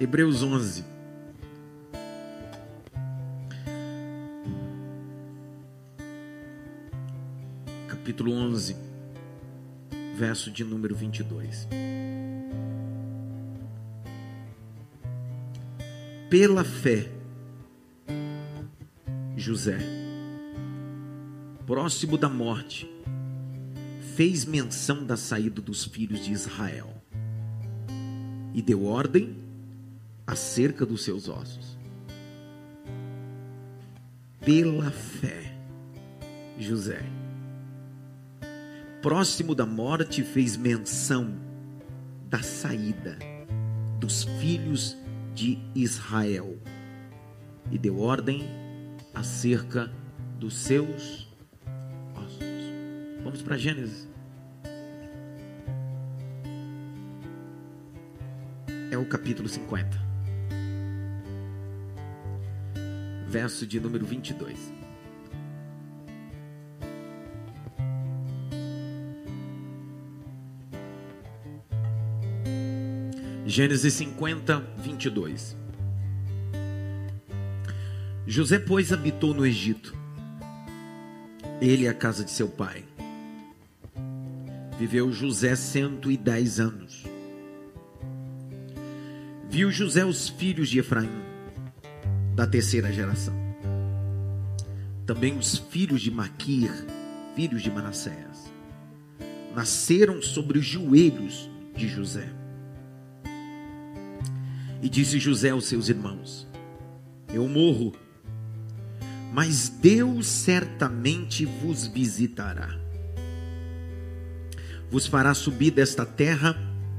Hebreus 11. Capítulo 11, verso de número 22. Pela fé, José, próximo da morte, fez menção da saída dos filhos de Israel e deu ordem acerca dos seus ossos. Pela fé, José, próximo da morte, fez menção da saída dos filhos de Israel e deu ordem acerca dos seus ossos. Vamos para Gênesis. É o capítulo 50, verso de número 22. Gênesis 50, 22. José, pois, habitou no Egito, ele e a casa de seu pai. Viveu José cento e dez anos. Viu José os filhos de Efraim, da terceira geração. Também os filhos de Maquir, filhos de Manassés. Nasceram sobre os joelhos de José. E disse José aos seus irmãos: Eu morro, mas Deus certamente vos visitará. Vos fará subir desta terra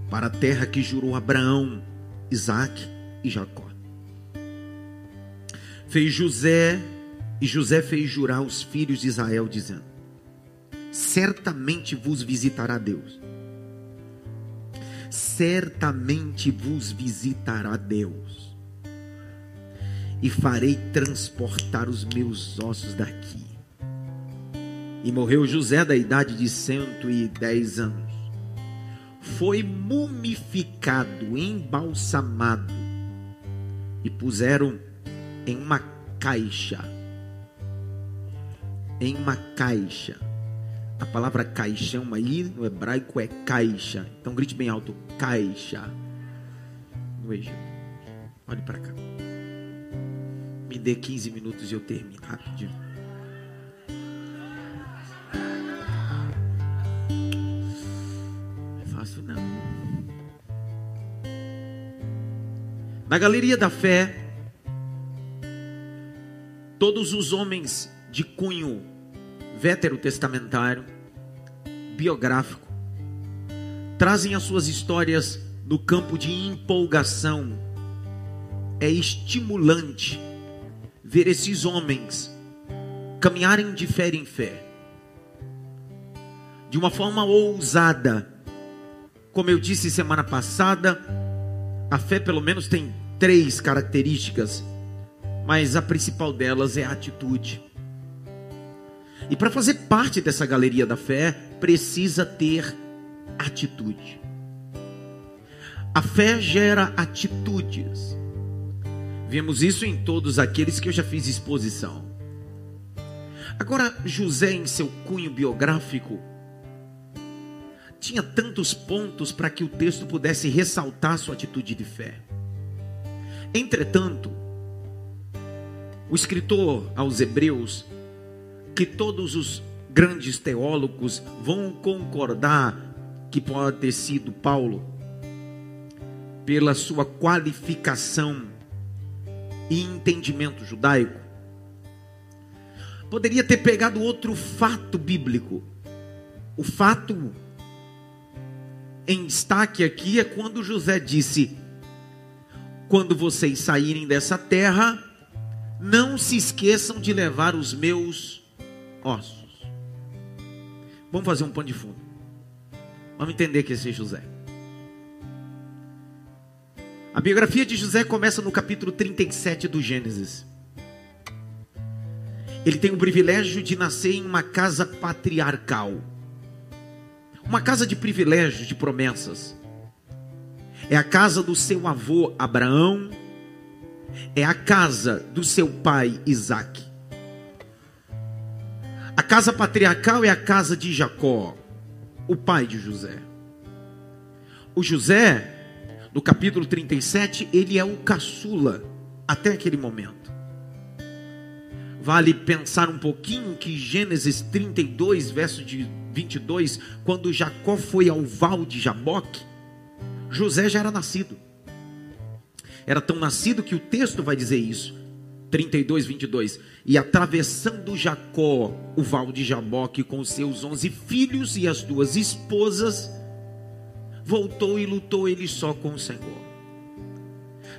para a terra que jurou Abraão, Isaac e Jacó. Fez José, e José fez jurar os filhos de Israel, dizendo: Certamente vos visitará Deus certamente vos visitará Deus, e farei transportar os meus ossos daqui. E morreu José da idade de cento e dez anos. Foi mumificado, embalsamado, e puseram em uma caixa. Em uma caixa a palavra caixão aí no hebraico é caixa. Então grite bem alto: caixa. No Egito. Olhe para cá. Me dê 15 minutos e eu termino rapidinho. Não é fácil não. Na galeria da fé, todos os homens de cunho veterotestamentário, biográfico, trazem as suas histórias no campo de empolgação. É estimulante ver esses homens caminharem de fé em fé, de uma forma ousada. Como eu disse semana passada, a fé pelo menos tem três características, mas a principal delas é a atitude. E para fazer parte dessa galeria da fé, precisa ter atitude. A fé gera atitudes. Vemos isso em todos aqueles que eu já fiz exposição. Agora, José, em seu cunho biográfico, tinha tantos pontos para que o texto pudesse ressaltar sua atitude de fé. Entretanto, o escritor aos Hebreus que todos os grandes teólogos vão concordar que pode ter sido Paulo, pela sua qualificação e entendimento judaico, poderia ter pegado outro fato bíblico. O fato em destaque aqui é quando José disse: Quando vocês saírem dessa terra, não se esqueçam de levar os meus ossos. Vamos fazer um pano de fundo. Vamos entender que esse é José. A biografia de José começa no capítulo 37 do Gênesis. Ele tem o privilégio de nascer em uma casa patriarcal. Uma casa de privilégios, de promessas. é a casa do seu avô Abraão, é a casa do seu pai Isaac. A casa patriarcal é a casa de Jacó, o pai de José. O José, no capítulo 37, ele é o caçula até aquele momento. Vale pensar um pouquinho que Gênesis 32, verso de 22, quando Jacó foi ao val de Jaboque, José já era nascido. Era tão nascido que o texto vai dizer isso. 32, 22. E atravessando Jacó o val de Jaboque com seus onze filhos e as duas esposas, voltou e lutou ele só com o Senhor.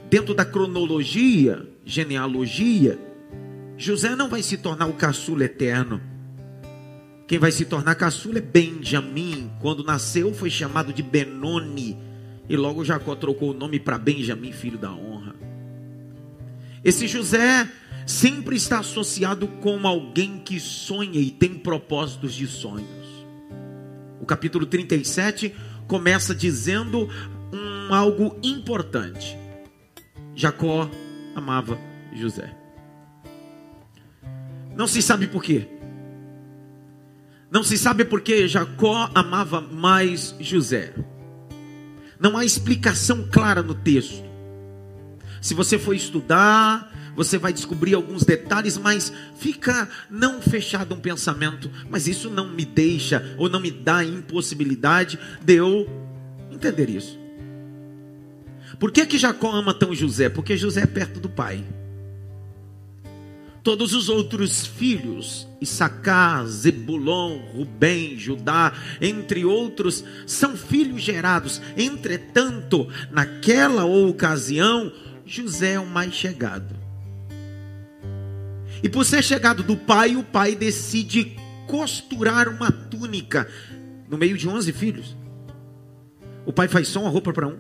Dentro da cronologia, genealogia, José não vai se tornar o caçula eterno. Quem vai se tornar caçula é Benjamim. Quando nasceu, foi chamado de Benoni. E logo Jacó trocou o nome para Benjamim, filho da honra. Esse José sempre está associado com alguém que sonha e tem propósitos de sonhos. O capítulo 37 começa dizendo um algo importante. Jacó amava José. Não se sabe por quê. Não se sabe por que Jacó amava mais José. Não há explicação clara no texto. Se você for estudar, você vai descobrir alguns detalhes, mas fica não fechado um pensamento. Mas isso não me deixa ou não me dá impossibilidade de eu entender isso. Por que, que Jacó ama tão José? Porque José é perto do pai. Todos os outros filhos, Issacar, Zebulon, Rubem, Judá, entre outros, são filhos gerados. Entretanto, naquela ocasião, José é o mais chegado. E por ser chegado do pai, o pai decide costurar uma túnica no meio de 11 filhos. O pai faz só uma roupa para um.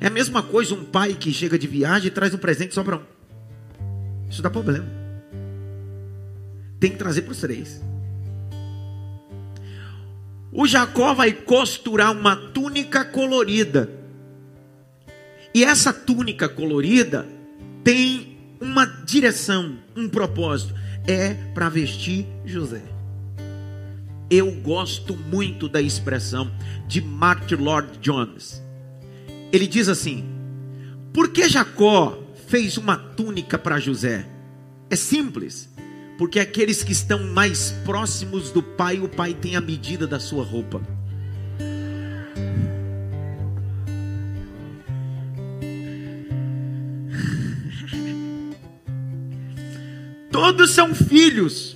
É a mesma coisa um pai que chega de viagem e traz um presente só para um. Isso dá problema. Tem que trazer para os três. O Jacó vai costurar uma túnica colorida. E essa túnica colorida tem uma direção, um propósito. É para vestir José. Eu gosto muito da expressão de Martin Lord Jones. Ele diz assim: Por que Jacó fez uma túnica para José? É simples, porque aqueles que estão mais próximos do pai, o pai tem a medida da sua roupa. Todos são filhos,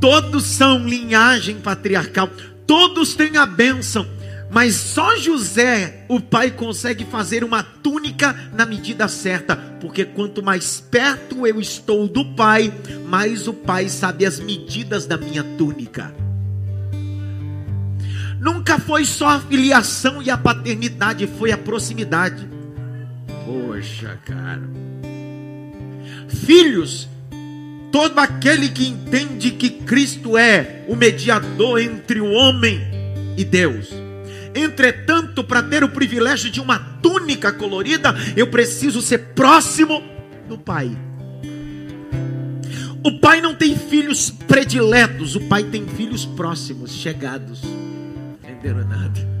todos são linhagem patriarcal, todos têm a bênção, mas só José, o pai, consegue fazer uma túnica na medida certa, porque quanto mais perto eu estou do pai, mais o pai sabe as medidas da minha túnica. Nunca foi só a filiação e a paternidade, foi a proximidade. Poxa, cara. Filhos, todo aquele que entende que Cristo é o mediador entre o homem e Deus Entretanto, para ter o privilégio de uma túnica colorida, eu preciso ser próximo do Pai. O pai não tem filhos prediletos, o pai tem filhos próximos, chegados. Entenderam nada?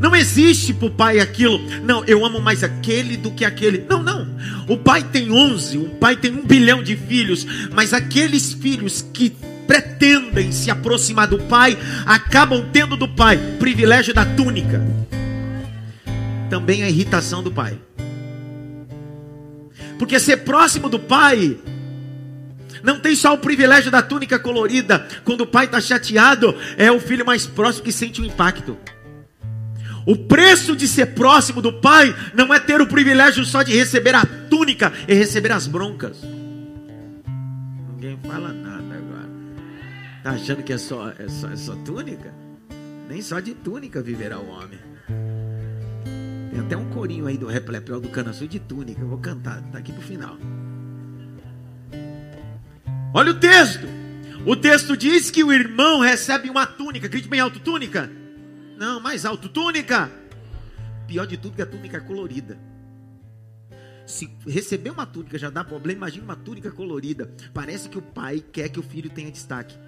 Não existe para o pai aquilo, não, eu amo mais aquele do que aquele. Não, não. O pai tem onze, o pai tem um bilhão de filhos, mas aqueles filhos que pretendem se aproximar do Pai, acabam tendo do Pai privilégio da túnica, também a irritação do Pai. Porque ser próximo do Pai não tem só o privilégio da túnica colorida. Quando o pai está chateado, é o filho mais próximo que sente o impacto. O preço de ser próximo do pai não é ter o privilégio só de receber a túnica, é receber as broncas. Ninguém fala nada. Está achando que é só, é, só, é só túnica? Nem só de túnica viverá o homem. Tem até um corinho aí do Replepel do Cana Sul de túnica. Eu vou cantar, está aqui para o final. Olha o texto. O texto diz que o irmão recebe uma túnica. Grite bem alto, túnica. Não, mais alto, túnica. Pior de tudo que a túnica colorida. Se receber uma túnica já dá problema, imagina uma túnica colorida. Parece que o pai quer que o filho tenha destaque.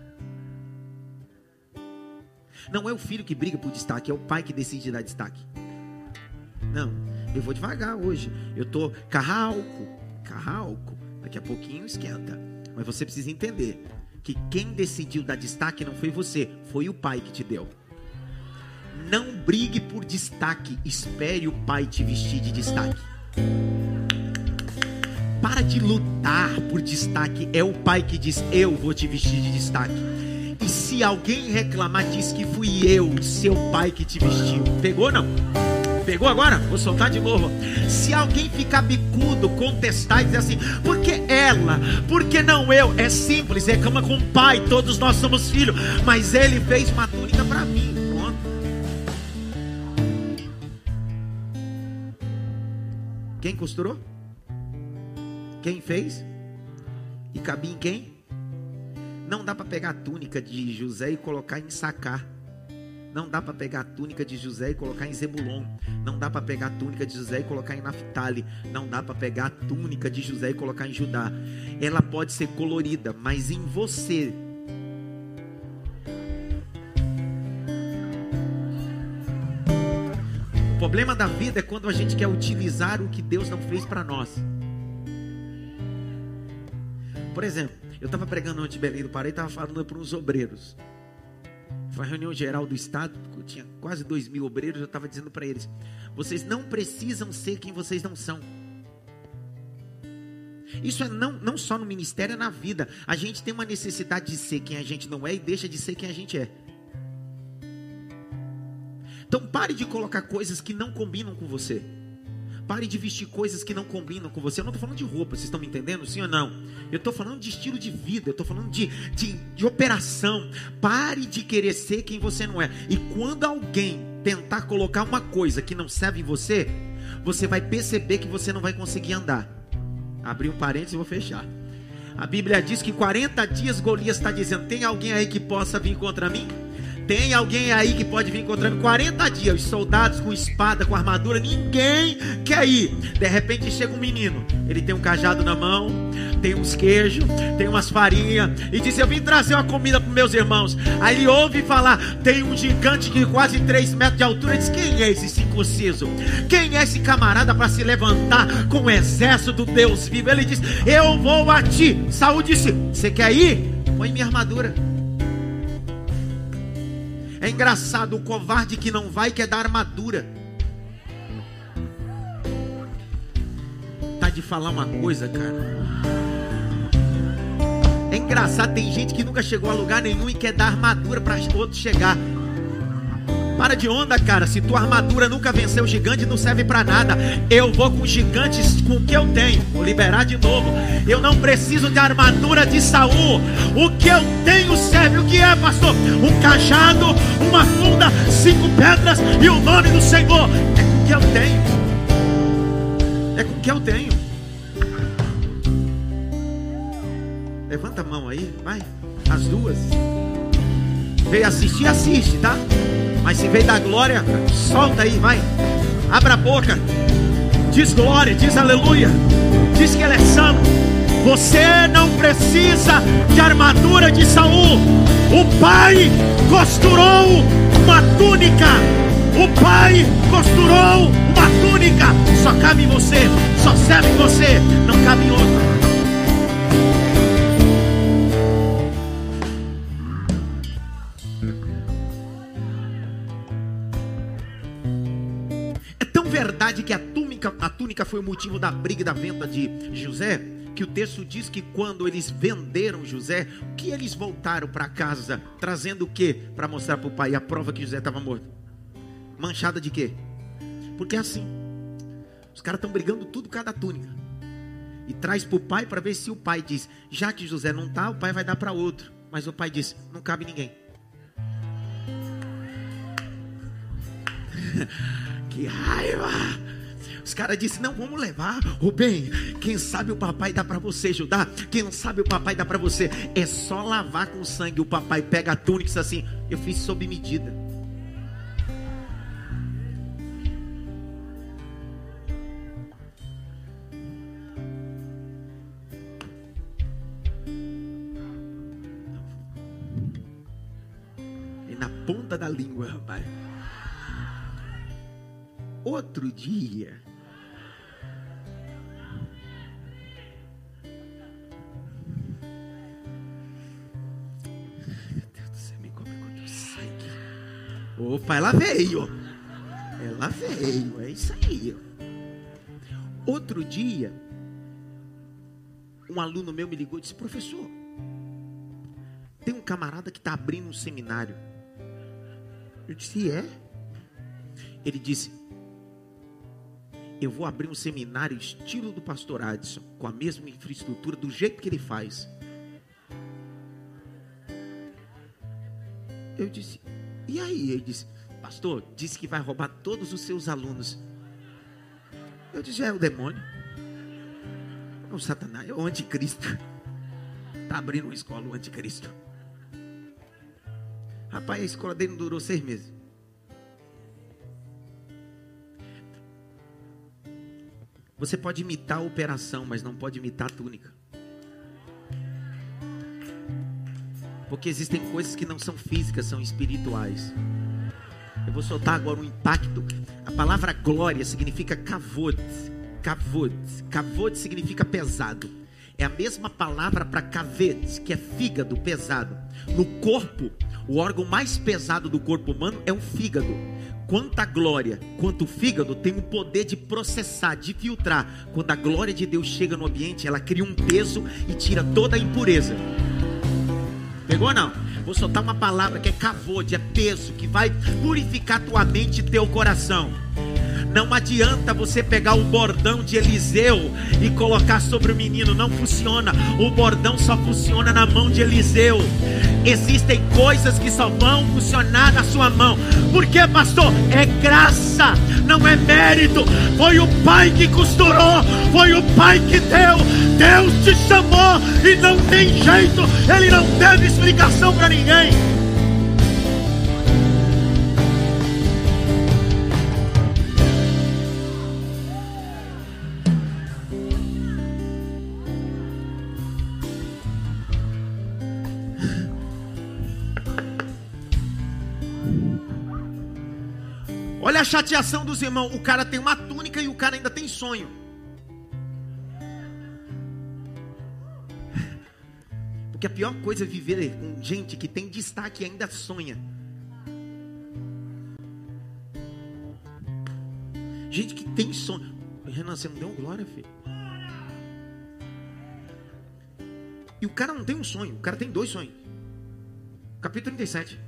Não é o filho que briga por destaque, é o pai que decide dar destaque. Não, eu vou devagar hoje. Eu tô carralco, carralco. Daqui a pouquinho esquenta. Mas você precisa entender que quem decidiu dar destaque não foi você, foi o pai que te deu. Não brigue por destaque, espere o pai te vestir de destaque. Para de lutar por destaque, é o pai que diz: Eu vou te vestir de destaque. E se alguém reclamar, diz que fui eu, seu pai, que te vestiu. Pegou não? Pegou agora? Vou soltar de novo. Se alguém ficar bicudo, contestar e dizer assim, porque ela, porque não eu? É simples, reclama com o pai, todos nós somos filhos, mas ele fez uma túnica para mim. Pronto. Quem costurou? Quem fez? E cabia em quem? Não dá para pegar a túnica de José e colocar em sacar. Não dá para pegar a túnica de José e colocar em Zebulon. Não dá para pegar a túnica de José e colocar em Naphtali. Não dá para pegar a túnica de José e colocar em Judá. Ela pode ser colorida, mas em você. O problema da vida é quando a gente quer utilizar o que Deus não fez para nós. Por exemplo, eu estava pregando antes de Belém do Pará e estava falando para uns obreiros. Foi a reunião geral do Estado, tinha quase dois mil obreiros. Eu estava dizendo para eles: vocês não precisam ser quem vocês não são. Isso é não, não só no ministério, é na vida. A gente tem uma necessidade de ser quem a gente não é e deixa de ser quem a gente é. Então pare de colocar coisas que não combinam com você. Pare de vestir coisas que não combinam com você. Eu não estou falando de roupa, vocês estão me entendendo? Sim ou não? Eu estou falando de estilo de vida, eu estou falando de, de, de operação. Pare de querer ser quem você não é. E quando alguém tentar colocar uma coisa que não serve em você, você vai perceber que você não vai conseguir andar. Abri um parênteses e vou fechar. A Bíblia diz que 40 dias Golias está dizendo: tem alguém aí que possa vir contra mim? Tem alguém aí que pode vir encontrando 40 dias, os soldados com espada, com armadura, ninguém quer ir. De repente chega um menino, ele tem um cajado na mão, tem uns queijos, tem umas farinhas, e diz: Eu vim trazer uma comida para meus irmãos. Aí ele ouve falar: tem um gigante de quase 3 metros de altura. Ele diz: Quem é esse circunciso? Quem é esse camarada para se levantar com o exército do Deus vivo? Ele diz: Eu vou a ti. Saúl disse: Você quer ir? Põe minha armadura. É engraçado, o covarde que não vai quer dar armadura. Tá de falar uma coisa, cara. É engraçado, tem gente que nunca chegou a lugar nenhum e quer dar armadura para outros chegar. Para de onda, cara. Se tua armadura nunca venceu o gigante, não serve para nada. Eu vou com gigantes com o que eu tenho. Vou liberar de novo. Eu não preciso de armadura de Saul. O que eu tenho serve. O que é, pastor? Um cajado, uma funda, cinco pedras e o nome do Senhor. É com o que eu tenho. É com o que eu tenho. Levanta a mão aí, vai. As duas. Veio assistir, assiste, tá? Mas se veio da glória, solta aí, vai. Abra a boca. Diz glória, diz aleluia. Diz que ele é santo. Você não precisa de armadura de Saul. O pai costurou uma túnica. O pai costurou uma túnica. Só cabe em você, só serve em você, não cabe em outro. Foi o motivo da briga e da venda de José, que o texto diz que quando eles venderam José, que eles voltaram para casa, trazendo o que para mostrar para o pai a prova que José estava morto? Manchada de quê? Porque é assim. Os caras estão brigando tudo cada túnica. E traz para o pai para ver se o pai diz: já que José não está, o pai vai dar para outro. Mas o pai diz: não cabe ninguém. Que raiva! Os caras disseram: Não, vamos levar. Rubem, quem sabe o papai dá para você ajudar? Quem sabe o papai dá para você? É só lavar com sangue. O papai pega a túnica e diz assim: Eu fiz sob medida. É na ponta da língua, rapaz. Outro dia, Opa, ela veio. Ela veio, é isso aí. Outro dia, um aluno meu me ligou e disse: Professor, tem um camarada que está abrindo um seminário. Eu disse: É? Ele disse: Eu vou abrir um seminário estilo do pastor Adson, com a mesma infraestrutura, do jeito que ele faz. Eu disse: E aí? Ele disse: Pastor, disse que vai roubar todos os seus alunos. Eu disse: É o demônio. É o Satanás, é o anticristo. Está abrindo uma escola, o anticristo. Rapaz, a escola dele não durou seis meses. Você pode imitar a operação, mas não pode imitar a túnica. Porque existem coisas que não são físicas, são espirituais. Eu vou soltar agora um impacto. A palavra glória significa kavod. Kavod. Kavod significa pesado. É a mesma palavra para kaved, que é fígado pesado. No corpo, o órgão mais pesado do corpo humano é o fígado. Quanto a glória, quanto o fígado tem o poder de processar, de filtrar. Quando a glória de Deus chega no ambiente, ela cria um peso e tira toda a impureza. Pegou não? Vou soltar uma palavra que é cavode, é peso, que vai purificar tua mente e teu coração. Não adianta você pegar o bordão de Eliseu e colocar sobre o menino, não funciona. O bordão só funciona na mão de Eliseu. Existem coisas que só vão funcionar na sua mão. Por quê, pastor? É graça, não é mérito. Foi o pai que costurou, foi o pai que deu. Deus te chamou e não tem jeito, ele não teve explicação para ninguém. A chateação dos irmãos. O cara tem uma túnica e o cara ainda tem sonho. Porque a pior coisa é viver com gente que tem destaque e ainda sonha. Gente que tem sonho. Renan, você não deu glória, filho. E o cara não tem um sonho, o cara tem dois sonhos. Capítulo 37.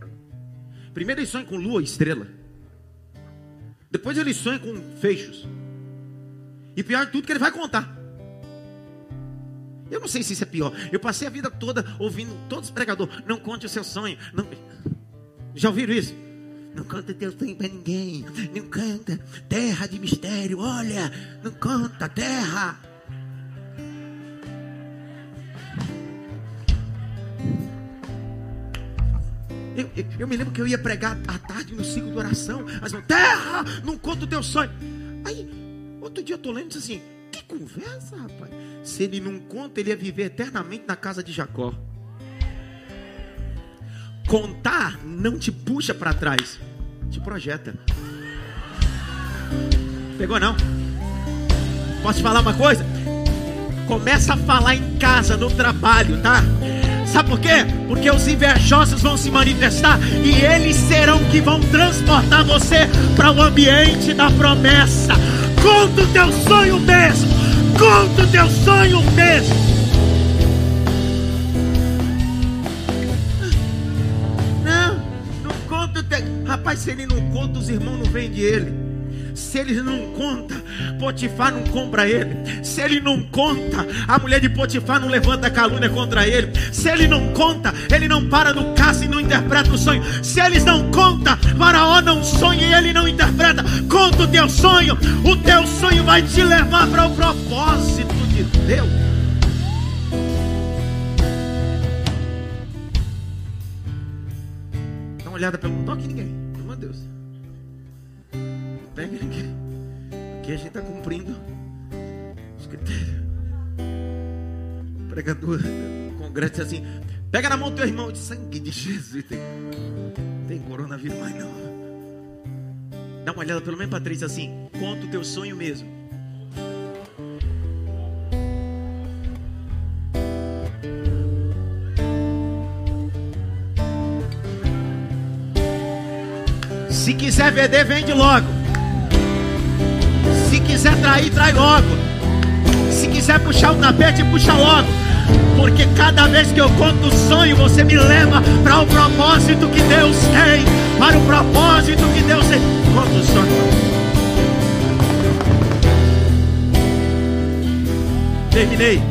Primeiro ele sonha com lua e estrela. Depois ele sonha com fechos. E pior de tudo que ele vai contar. Eu não sei se isso é pior. Eu passei a vida toda ouvindo todos os pregadores. Não conte o seu sonho. Não... Já ouviram isso? Não conta teu sonho para ninguém. Não canta. Terra de mistério. Olha, não conta terra. Eu, eu, eu, me lembro que eu ia pregar à tarde no ciclo de oração. Mas terra, não conta o teu sonho. Aí, outro dia eu estou lendo e disse assim: que conversa, rapaz. Se ele não conta, ele ia viver eternamente na casa de Jacó. Contar não te puxa para trás, te projeta. Pegou não? Posso te falar uma coisa? Começa a falar em casa, no trabalho, tá? Sabe por quê? Porque os invejosos vão se manifestar e eles serão que vão transportar você para o ambiente da promessa. Conta o teu sonho mesmo. Conta o teu sonho mesmo. Não, não conta o teu. Rapaz, se ele não conta, os irmãos não vendem ele. Se ele não conta, Potifar não compra ele. Se ele não conta, a mulher de Potifar não levanta calúnia contra ele. Se ele não conta, ele não para no caça e não interpreta o sonho. Se eles não contam, Faraó não sonha e ele não interpreta. Conta o teu sonho, o teu sonho vai te levar para o propósito de Deus. Dá uma olhada pelo. Não toque ninguém, Ninguém. Aqui a gente está cumprindo os critérios. O pregador, o congresso assim: pega na mão do teu irmão de sangue de Jesus. Não tem coronavírus mais não. Dá uma olhada pelo menos para três assim. Conta o teu sonho mesmo. Se quiser vender, vende logo. Se quiser trair, trai logo. Se quiser puxar o tapete, puxa logo. Porque cada vez que eu conto o sonho, você me leva para o propósito que Deus tem. Para o propósito que Deus tem. Conta o sonho. Terminei.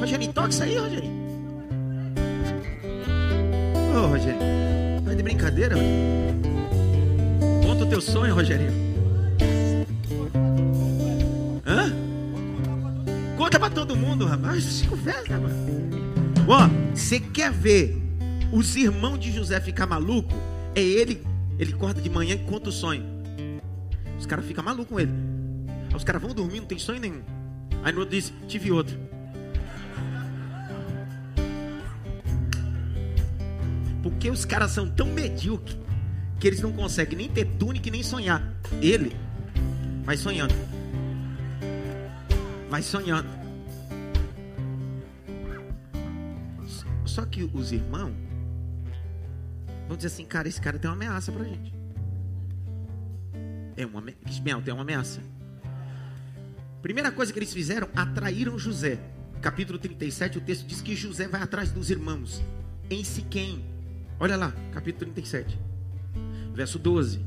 Rogerinho, toca isso aí, Rogerinho. Ô, Rogerinho. Vai de brincadeira. Conta o teu sonho, Rogerinho. Hã? Conta pra todo mundo, rapaz. Fico festa, mano. Ó, você quer ver os irmãos de José ficar maluco? É ele, ele acorda de manhã e conta o sonho. Os caras ficam malucos com ele. Os caras vão dormir, não tem sonho nenhum. Aí no outro diz, tive outro. Porque os caras são tão medíocres que eles não conseguem nem ter túnica nem sonhar. Ele vai sonhando. Vai sonhando. Só que os irmãos vão dizer assim, cara, esse cara tem uma ameaça pra gente. É uma, Ismael tem uma ameaça. Primeira coisa que eles fizeram, atraíram José. Capítulo 37, o texto diz que José vai atrás dos irmãos em Siquém. Olha lá, capítulo 37, verso 12.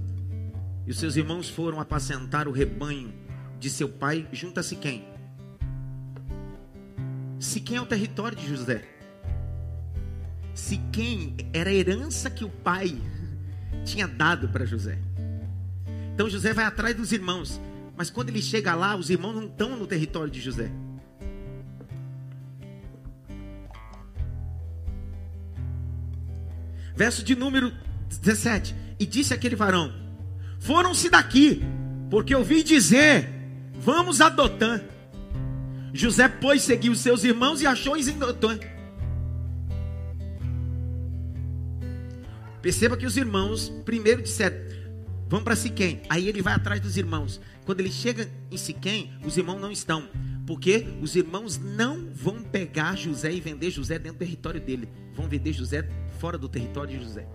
E os seus irmãos foram apacentar o rebanho de seu pai junto a Siquém. Siquém é o território de José. Siquém era a herança que o pai tinha dado para José. Então José vai atrás dos irmãos. Mas quando ele chega lá, os irmãos não estão no território de José. Verso de número 17. E disse aquele varão: Foram-se daqui, porque ouvi dizer: Vamos a Dotã. José, pois, seguiu seus irmãos e achou-os em Dotã. Perceba que os irmãos primeiro disseram: Vamos para Siquém. Aí ele vai atrás dos irmãos. Quando ele chega em Siquém, os irmãos não estão. Porque os irmãos não vão pegar José e vender José dentro do território dele. Vão vender José fora do território de José.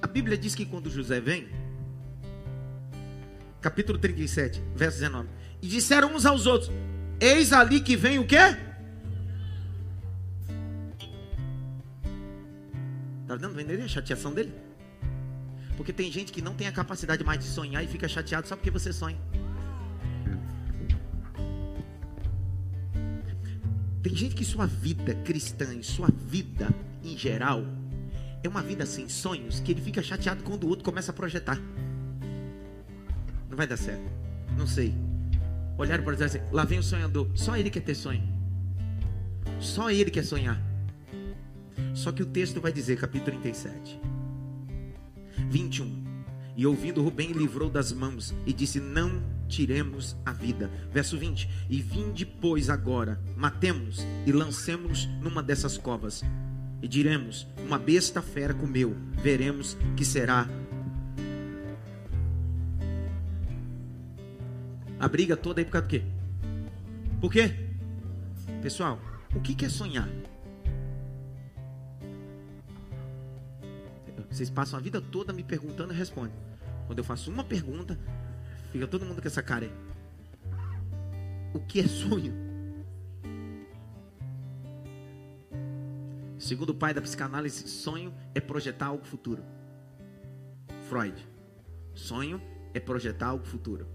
A Bíblia diz que quando José vem, capítulo 37, verso 19, e disseram uns aos outros: Eis ali que vem o quê? Está dando vender a chateação dele? Porque tem gente que não tem a capacidade mais de sonhar e fica chateado só porque você sonha. Tem gente que sua vida cristã, sua vida em geral, é uma vida sem sonhos, que ele fica chateado quando o outro começa a projetar. Não vai dar certo. Não sei. Olharam para dizer assim: lá vem o sonhador. Só ele quer ter sonho. Só ele quer sonhar. Só que o texto vai dizer, capítulo 37, 21. E ouvindo Rubem livrou das mãos e disse: Não tiremos a vida. Verso 20: E vinde, pois, agora, matemos e lancemos numa dessas covas. E diremos: Uma besta fera comeu, veremos que será. A briga toda aí por causa do quê? Por quê? Pessoal, o que é sonhar? Vocês passam a vida toda me perguntando e respondem. Quando eu faço uma pergunta, fica todo mundo com essa cara. O que é sonho? Segundo o pai da psicanálise, sonho é projetar algo futuro. Freud. Sonho é projetar algo futuro.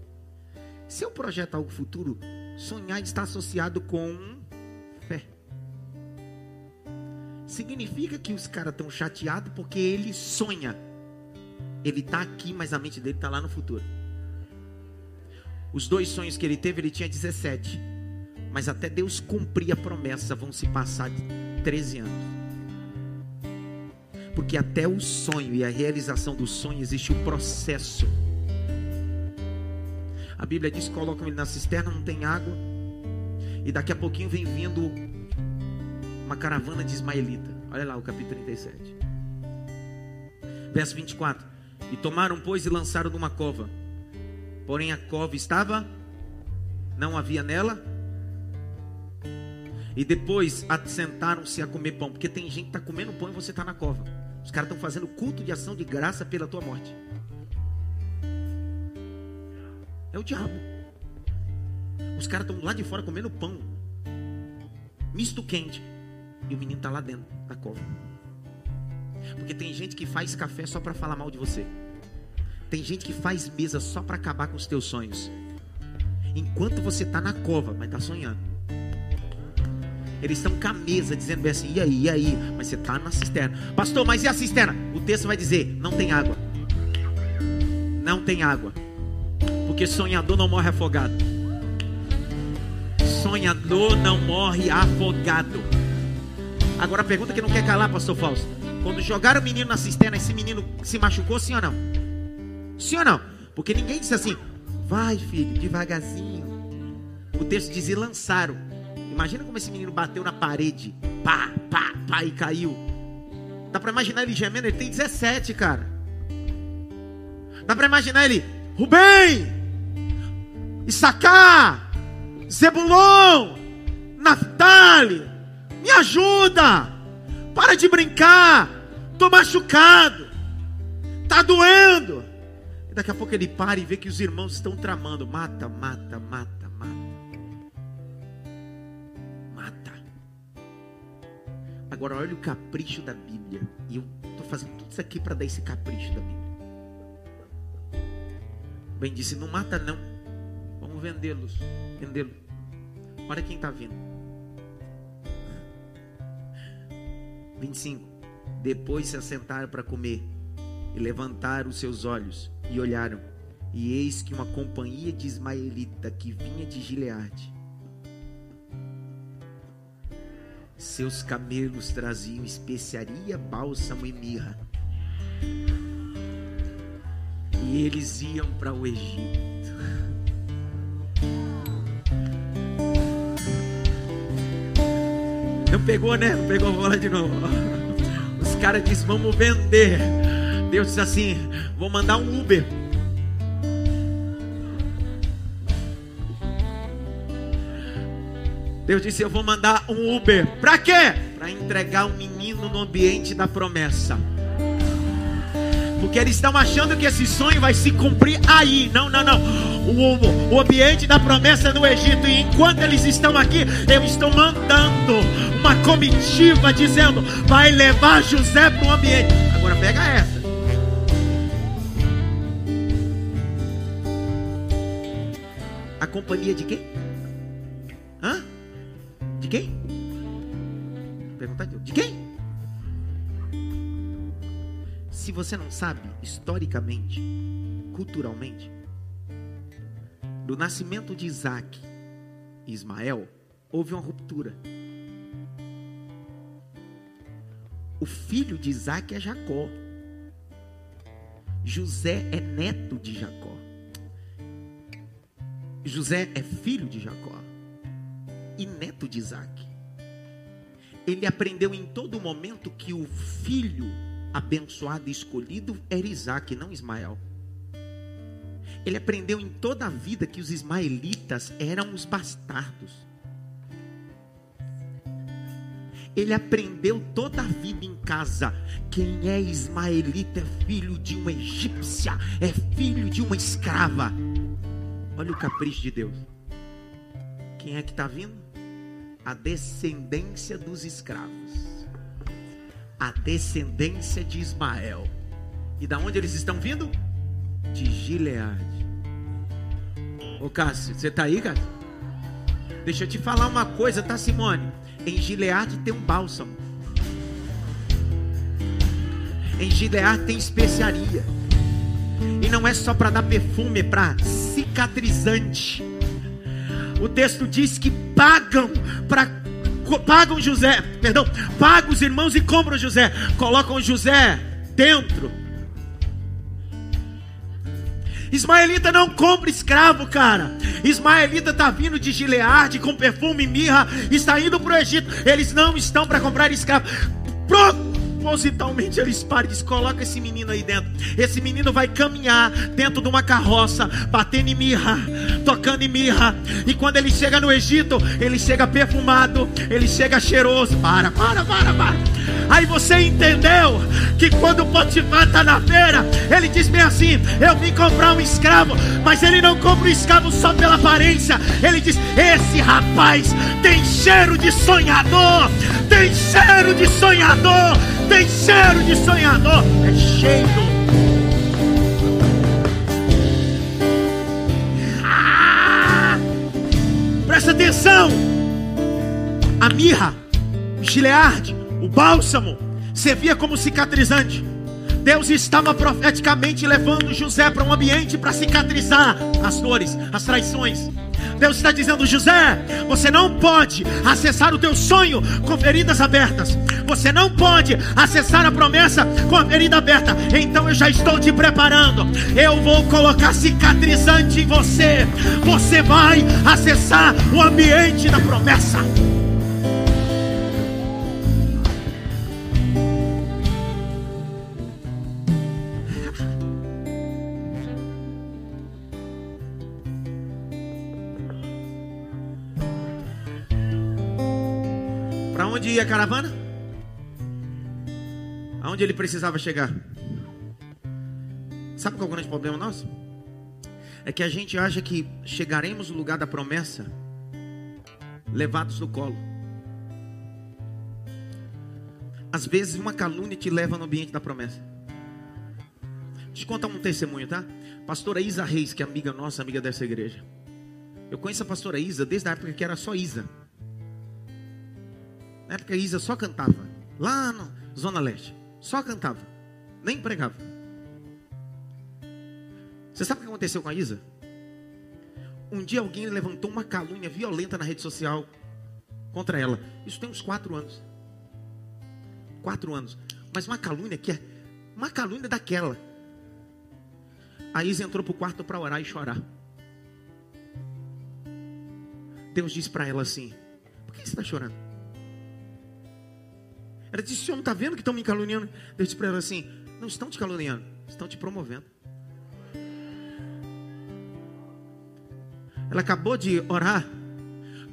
Se eu projeto algo futuro, sonhar está associado com fé significa que os caras estão chateados porque ele sonha. Ele está aqui, mas a mente dele está lá no futuro. Os dois sonhos que ele teve, ele tinha 17. Mas até Deus cumprir a promessa, vão se passar 13 anos. Porque até o sonho e a realização do sonho existe um processo. A Bíblia diz colocam ele na cisterna, não tem água. E daqui a pouquinho vem vindo uma caravana de ismaelita. Olha lá o capítulo 37. Verso 24. E tomaram, pois, e lançaram numa cova. Porém a cova estava, não havia nela. E depois sentaram-se a comer pão. Porque tem gente que está comendo pão e você está na cova. Os caras estão fazendo culto de ação de graça pela tua morte. É o diabo. Os caras estão lá de fora comendo pão. Misto quente. E o menino está lá dentro da cova. Porque tem gente que faz café só para falar mal de você. Tem gente que faz mesa só para acabar com os teus sonhos. Enquanto você está na cova, mas está sonhando. Eles estão com a mesa dizendo bem assim, e aí, e aí? Mas você está na cisterna. Pastor, mas e a cisterna? O texto vai dizer, não tem água. Não tem água. Porque sonhador não morre afogado. Sonhador não morre afogado. Agora a pergunta que não quer calar, pastor Fausto. Quando jogaram o menino na cisterna, esse menino se machucou, sim ou não? Sim ou não? Porque ninguém disse assim, vai filho, devagarzinho. O texto diz, e lançaram. Imagina como esse menino bateu na parede, pá, pá, pá, e caiu. Dá para imaginar ele gemendo, ele tem 17, cara. Dá para imaginar ele, Rubem, Issacar, Zebulon, Naftali, me ajuda, para de brincar, tô machucado, tá doendo. Daqui a pouco ele para e vê que os irmãos estão tramando, mata, mata, mata, mata. Mata. Agora olha o capricho da Bíblia. E eu estou fazendo tudo isso aqui para dar esse capricho da Bíblia. Bem disse, não mata não vendê-los. Vendê-lo. Olha quem está vindo. 25. Depois se assentaram para comer e levantaram os seus olhos e olharam. E eis que uma companhia de ismaelita que vinha de Gileade. Seus camelos traziam especiaria, bálsamo e mirra. E eles iam para o Egito. Não pegou, né? Não pegou a bola de novo. Os caras disseram, vamos vender. Deus disse assim: vou mandar um Uber. Deus disse: Eu vou mandar um Uber. Para quê? Para entregar um menino no ambiente da promessa. Porque eles estão achando que esse sonho vai se cumprir aí. Não, não, não. O, o ambiente da promessa no Egito. E enquanto eles estão aqui, eu estou mandando uma comitiva dizendo: vai levar José para o ambiente. Agora pega essa. Companhia de quem? Hã? De quem? Pergunta de, de quem? Se você não sabe, historicamente, culturalmente, do nascimento de Isaac e Ismael, houve uma ruptura. O filho de Isaac é Jacó. José é neto de Jacó. José é filho de Jacó e neto de Isaac. Ele aprendeu em todo momento que o filho abençoado e escolhido era Isaac, não Ismael. Ele aprendeu em toda a vida que os ismaelitas eram os bastardos. Ele aprendeu toda a vida em casa. Quem é ismaelita é filho de uma egípcia, é filho de uma escrava. Olha o capricho de Deus. Quem é que está vindo? A descendência dos escravos a descendência de Ismael. E da onde eles estão vindo? De Gileade. Ô Cássio, você está aí, Cássio? Deixa eu te falar uma coisa, tá, Simone? Em Gileade tem um bálsamo. Em Gileade tem especiaria. E não é só para dar perfume, é para cicatrizante. O texto diz que pagam para pagam José, perdão, pagam os irmãos e compram José, colocam José dentro. Ismaelita não compra escravo, cara. Ismaelita está vindo de Gileade com perfume e mirra, está indo para o Egito. Eles não estão para comprar escravo. Pronto propositalmente eles param e dizem: coloca esse menino aí dentro. Esse menino vai caminhar dentro de uma carroça, batendo em mirra, tocando em mirra. E quando ele chega no Egito, ele chega perfumado, ele chega cheiroso. Para, para, para, para. Aí você entendeu que quando Potifar está na feira, ele diz bem assim: Eu vim comprar um escravo, mas ele não compra um escravo só pela aparência. Ele diz: Esse rapaz tem cheiro de sonhador, tem cheiro de sonhador tem cheiro de sonhador, é cheio. Ah! Presta atenção. A mirra, o gilearde, o bálsamo, servia como cicatrizante. Deus estava profeticamente levando José para um ambiente para cicatrizar as dores, as traições. Deus está dizendo: José, você não pode acessar o teu sonho com feridas abertas. Você não pode acessar a promessa com a ferida aberta. Então eu já estou te preparando. Eu vou colocar cicatrizante em você. Você vai acessar o ambiente da promessa. Onde ia a caravana? Aonde ele precisava chegar? Sabe qual é o grande problema nosso? É que a gente acha que chegaremos no lugar da promessa levados no colo. Às vezes uma calúnia te leva no ambiente da promessa. Deixa eu contar um testemunho, tá? Pastora Isa Reis, que é amiga nossa, amiga dessa igreja. Eu conheço a pastora Isa desde a época que era só Isa. Na época Isa só cantava. Lá na Zona Leste. Só cantava. Nem pregava. Você sabe o que aconteceu com a Isa? Um dia alguém levantou uma calúnia violenta na rede social contra ela. Isso tem uns quatro anos. Quatro anos. Mas uma calúnia que é uma calúnia daquela. A Isa entrou para o quarto para orar e chorar. Deus disse para ela assim: Por que você está chorando? Ela disse: senhor não está vendo que estão me caluniando? Deus disse para ela assim: Não estão te caluniando, estão te promovendo. Ela acabou de orar,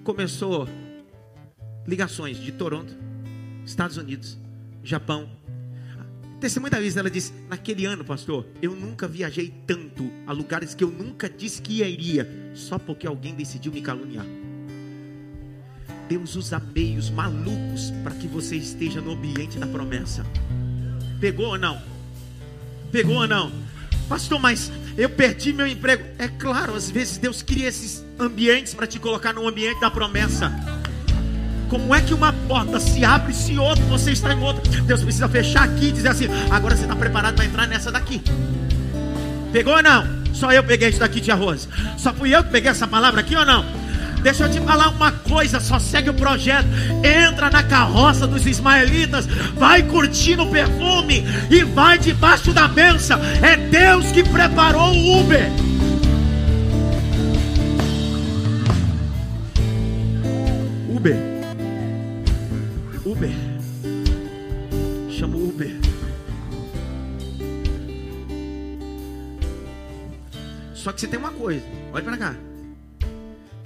começou ligações de Toronto, Estados Unidos, Japão. Testemunha da vista, ela disse: Naquele ano, pastor, eu nunca viajei tanto a lugares que eu nunca disse que iria, só porque alguém decidiu me caluniar. Deus usa meios malucos para que você esteja no ambiente da promessa. Pegou ou não? Pegou ou não? Pastor, mas eu perdi meu emprego. É claro, às vezes Deus cria esses ambientes para te colocar no ambiente da promessa. Como é que uma porta se abre se outra você está em outra? Deus precisa fechar aqui e dizer assim: agora você está preparado para entrar nessa daqui. Pegou ou não? Só eu peguei isso daqui, tia Rose. Só fui eu que peguei essa palavra aqui ou não? Deixa eu te falar uma coisa, só segue o projeto. Entra na carroça dos ismaelitas, vai curtindo o perfume e vai debaixo da benção. É Deus que preparou o Uber. Uber. Uber. Chama o Uber. Só que você tem uma coisa, olha para cá.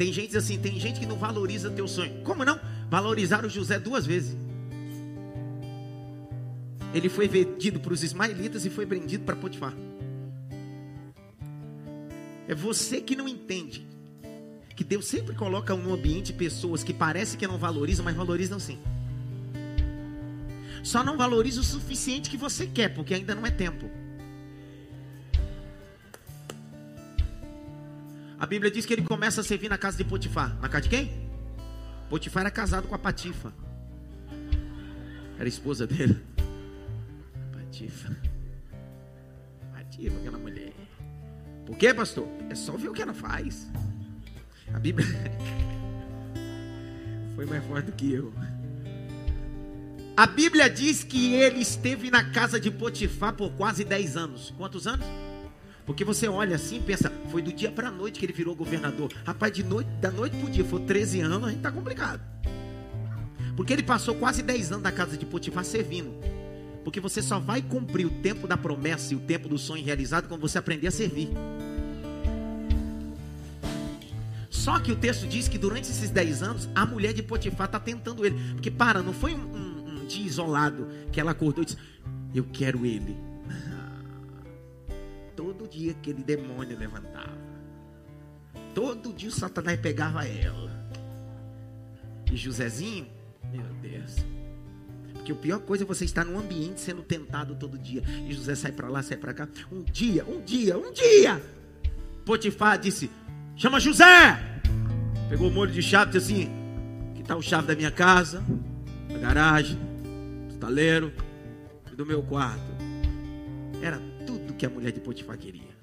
Tem gente assim, tem gente que não valoriza teu sonho. Como não? Valorizaram José duas vezes. Ele foi vendido para os ismaelitas e foi vendido para Potifar. É você que não entende que Deus sempre coloca no ambiente pessoas que parece que não valorizam, mas valorizam sim. Só não valoriza o suficiente que você quer, porque ainda não é tempo. A Bíblia diz que ele começa a servir na casa de Potifar. Na casa de quem? Potifar era casado com a Patifa. Era esposa dele. Patifa. Patifa, aquela mulher. Por quê, pastor? É só ver o que ela faz. A Bíblia. foi mais forte do que eu. A Bíblia diz que ele esteve na casa de Potifar por quase 10 anos. Quantos anos? Porque você olha assim e pensa, foi do dia para a noite que ele virou governador. Rapaz, de noite, da noite para o dia, foi 13 anos, a gente está complicado. Porque ele passou quase 10 anos na casa de Potifar servindo. Porque você só vai cumprir o tempo da promessa e o tempo do sonho realizado quando você aprender a servir. Só que o texto diz que durante esses 10 anos, a mulher de Potifar está tentando ele. Porque, para, não foi um, um, um, dia isolado que ela acordou e disse: Eu quero ele. Dia aquele demônio levantava. Todo dia o Satanás pegava ela. E Josézinho, meu Deus. Porque a pior coisa é você estar num ambiente sendo tentado todo dia. E José sai para lá, sai para cá. Um dia, um dia, um dia. Potifar disse: Chama José. Pegou o molho de chave e disse assim: Que tal o chave da minha casa, da garagem, do estaleiro e do meu quarto? Era que a mulher de Potifar queria.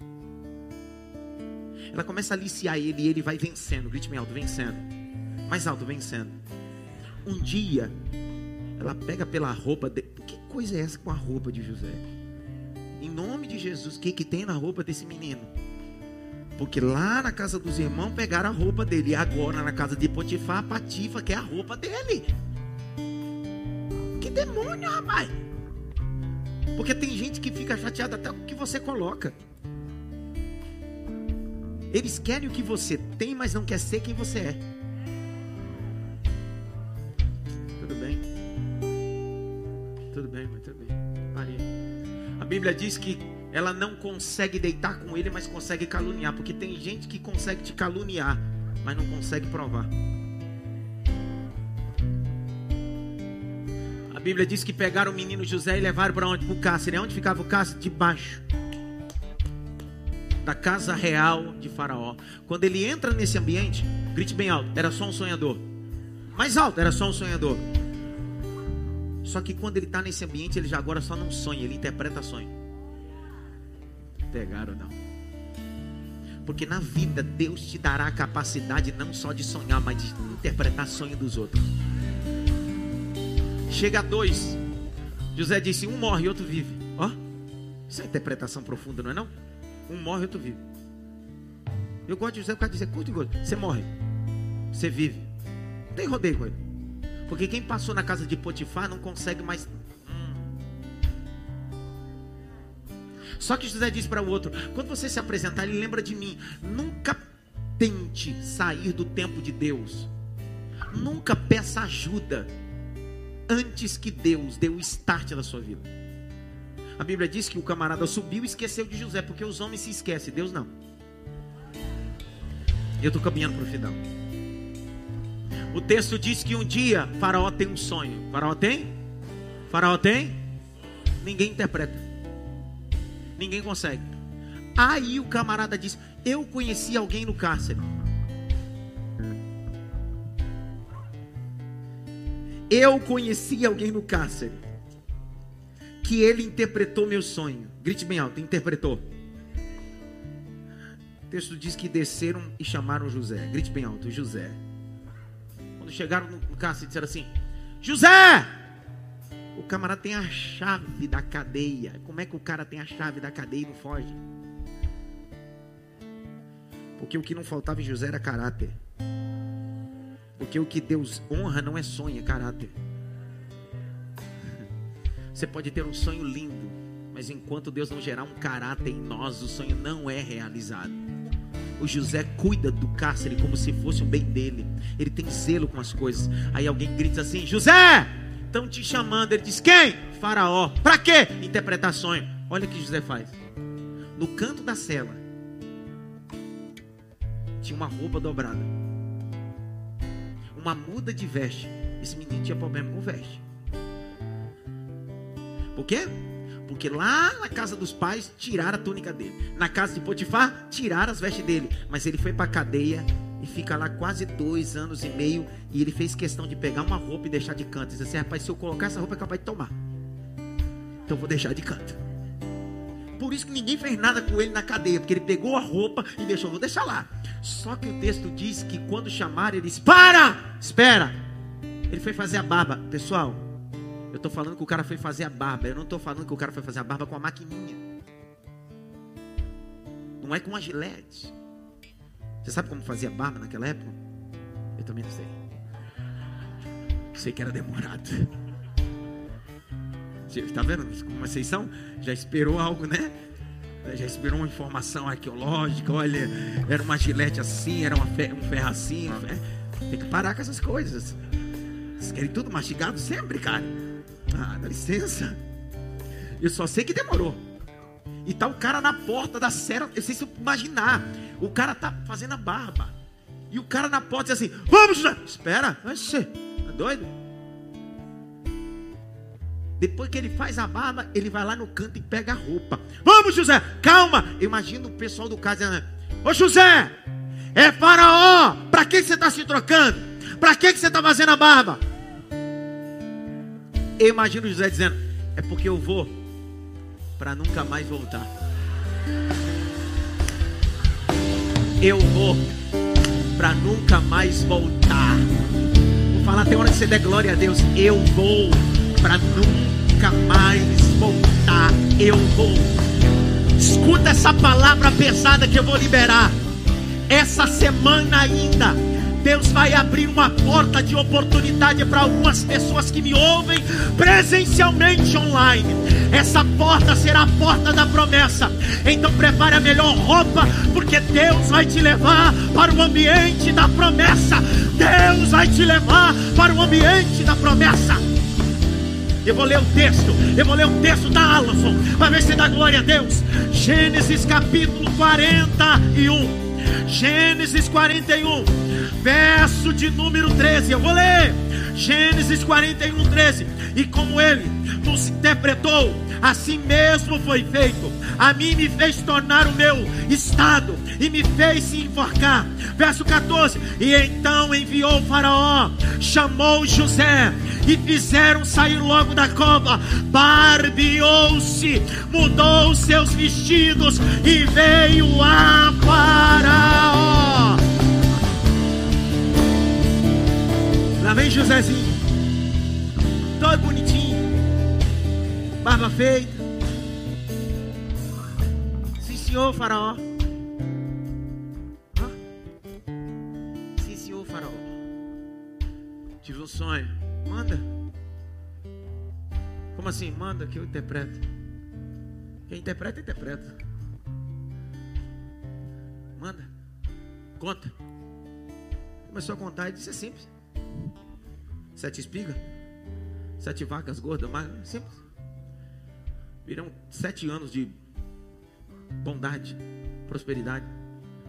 Ela começa a aliciar ele e ele vai vencendo. Grite bem alto, vencendo. Mais alto, vencendo. Um dia, ela pega pela roupa dele. Que coisa é essa com a roupa de José? Em nome de Jesus, o que, que tem na roupa desse menino? Porque lá na casa dos irmãos pegaram a roupa dele. E agora na casa de Potifar, a Patifa quer a roupa dele. Que demônio, rapaz. Porque tem gente que fica chateada até com o que você coloca. Eles querem o que você tem, mas não quer ser quem você é. Tudo bem? Tudo bem, tudo bem. Maria. A Bíblia diz que ela não consegue deitar com ele, mas consegue caluniar. Porque tem gente que consegue te caluniar, mas não consegue provar. A Bíblia diz que pegaram o menino José e levaram para onde? Para o cárcere. Onde ficava o cárcere? Debaixo da casa real de Faraó. Quando ele entra nesse ambiente, grite bem alto: era só um sonhador. Mais alto, era só um sonhador. Só que quando ele está nesse ambiente, ele já agora só não sonha, ele interpreta sonho. Pegaram não. Porque na vida Deus te dará a capacidade não só de sonhar, mas de interpretar sonho dos outros. Chega a dois. José disse: um morre e outro vive. Ó, isso é interpretação profunda, não é não? Um morre e outro vive. Eu gosto de José por causa dizer, curto e gosto. Você morre, você vive. Não tem rodeio com ele. Porque quem passou na casa de Potifar não consegue mais Só que José disse para o outro: quando você se apresentar, ele lembra de mim. Nunca tente sair do tempo de Deus. Nunca peça ajuda antes que Deus dê o start na sua vida. A Bíblia diz que o camarada subiu e esqueceu de José, porque os homens se esquecem, Deus não. Eu estou caminhando para o final. O texto diz que um dia Faraó tem um sonho. Faraó tem? Faraó tem? Ninguém interpreta. Ninguém consegue. Aí o camarada diz: Eu conheci alguém no cárcere. Eu conheci alguém no cárcere. Que ele interpretou meu sonho. Grite bem alto: interpretou. O texto diz que desceram e chamaram José. Grite bem alto: José. Quando chegaram no cárcere, disseram assim: José! O camarada tem a chave da cadeia. Como é que o cara tem a chave da cadeia e não foge? Porque o que não faltava em José era caráter. Porque o que Deus honra não é sonho, é caráter. Você pode ter um sonho lindo, mas enquanto Deus não gerar um caráter em nós, o sonho não é realizado. O José cuida do cárcere como se fosse um bem dele. Ele tem zelo com as coisas. Aí alguém grita assim: José! Estão te chamando. Ele diz: Quem? Faraó. Para quê? Interpretar sonho. Olha o que José faz. No canto da cela tinha uma roupa dobrada, uma muda de veste. Esse menino tinha problema com veste. Por quê? Porque lá na casa dos pais tiraram a túnica dele. Na casa de Potifar tiraram as vestes dele. Mas ele foi para a cadeia e fica lá quase dois anos e meio. E ele fez questão de pegar uma roupa e deixar de canto. Diz assim: rapaz, se eu colocar essa roupa é capaz de tomar. Então vou deixar de canto. Por isso que ninguém fez nada com ele na cadeia, porque ele pegou a roupa e deixou, vou deixar lá. Só que o texto diz que quando chamaram, ele disse: Para! Espera! Ele foi fazer a barba. Pessoal, eu estou falando que o cara foi fazer a barba. Eu não estou falando que o cara foi fazer a barba com a maquininha. Não é com a gilete. Você sabe como fazia barba naquela época? Eu também não sei. Sei que era demorado. Está vendo como vocês são? Já esperou algo, né? Já esperou uma informação arqueológica. Olha, era uma gilete assim, era uma fer um ferro assim. Um ferro. Tem que parar com essas coisas. Vocês querem tudo mastigado sempre, cara. Ah, dá licença. Eu só sei que demorou. E tá o cara na porta da serra. Eu sei se eu imaginar. O cara tá fazendo a barba. E o cara na porta diz assim: Vamos, José. Espera. Oxê, tá doido? Depois que ele faz a barba, ele vai lá no canto e pega a roupa. Vamos, José, calma. Imagina o pessoal do caso dizendo: Ô José, é faraó. Para que você está se trocando? Para que você está fazendo a barba? Eu imagino José dizendo: É porque eu vou para nunca mais voltar. Eu vou para nunca mais voltar. Vou falar até hora que você der glória a Deus. Eu vou para nunca mais voltar. Eu vou. Escuta essa palavra pesada que eu vou liberar. Essa semana ainda Deus vai abrir uma porta de oportunidade para algumas pessoas que me ouvem presencialmente online. Essa porta será a porta da promessa. Então prepare a melhor roupa, porque Deus vai te levar para o ambiente da promessa. Deus vai te levar para o ambiente da promessa. Eu vou ler o texto, eu vou ler o texto da Alison, para ver se dá glória a Deus. Gênesis capítulo 41. Gênesis 41, verso de número 13. Eu vou ler. Gênesis 41, 13. E como ele nos interpretou, assim mesmo foi feito. A mim me fez tornar o meu estado e me fez se enforcar. Verso 14: E então enviou o Faraó, chamou José e fizeram sair logo da cova. Barbeou-se, mudou seus vestidos e veio a Faraó. Vem Josézinho, todo bonitinho, barba feita. Sim, senhor, Faraó. Sim, senhor, Faraó. Tive um sonho. Manda. Como assim? Manda que eu interpreto. Quem interpreta, interpreta. Manda. Conta. Começou a contar e disse: é simples. Sete espigas, sete vacas gordas, magras, simples. Virão sete anos de bondade, prosperidade,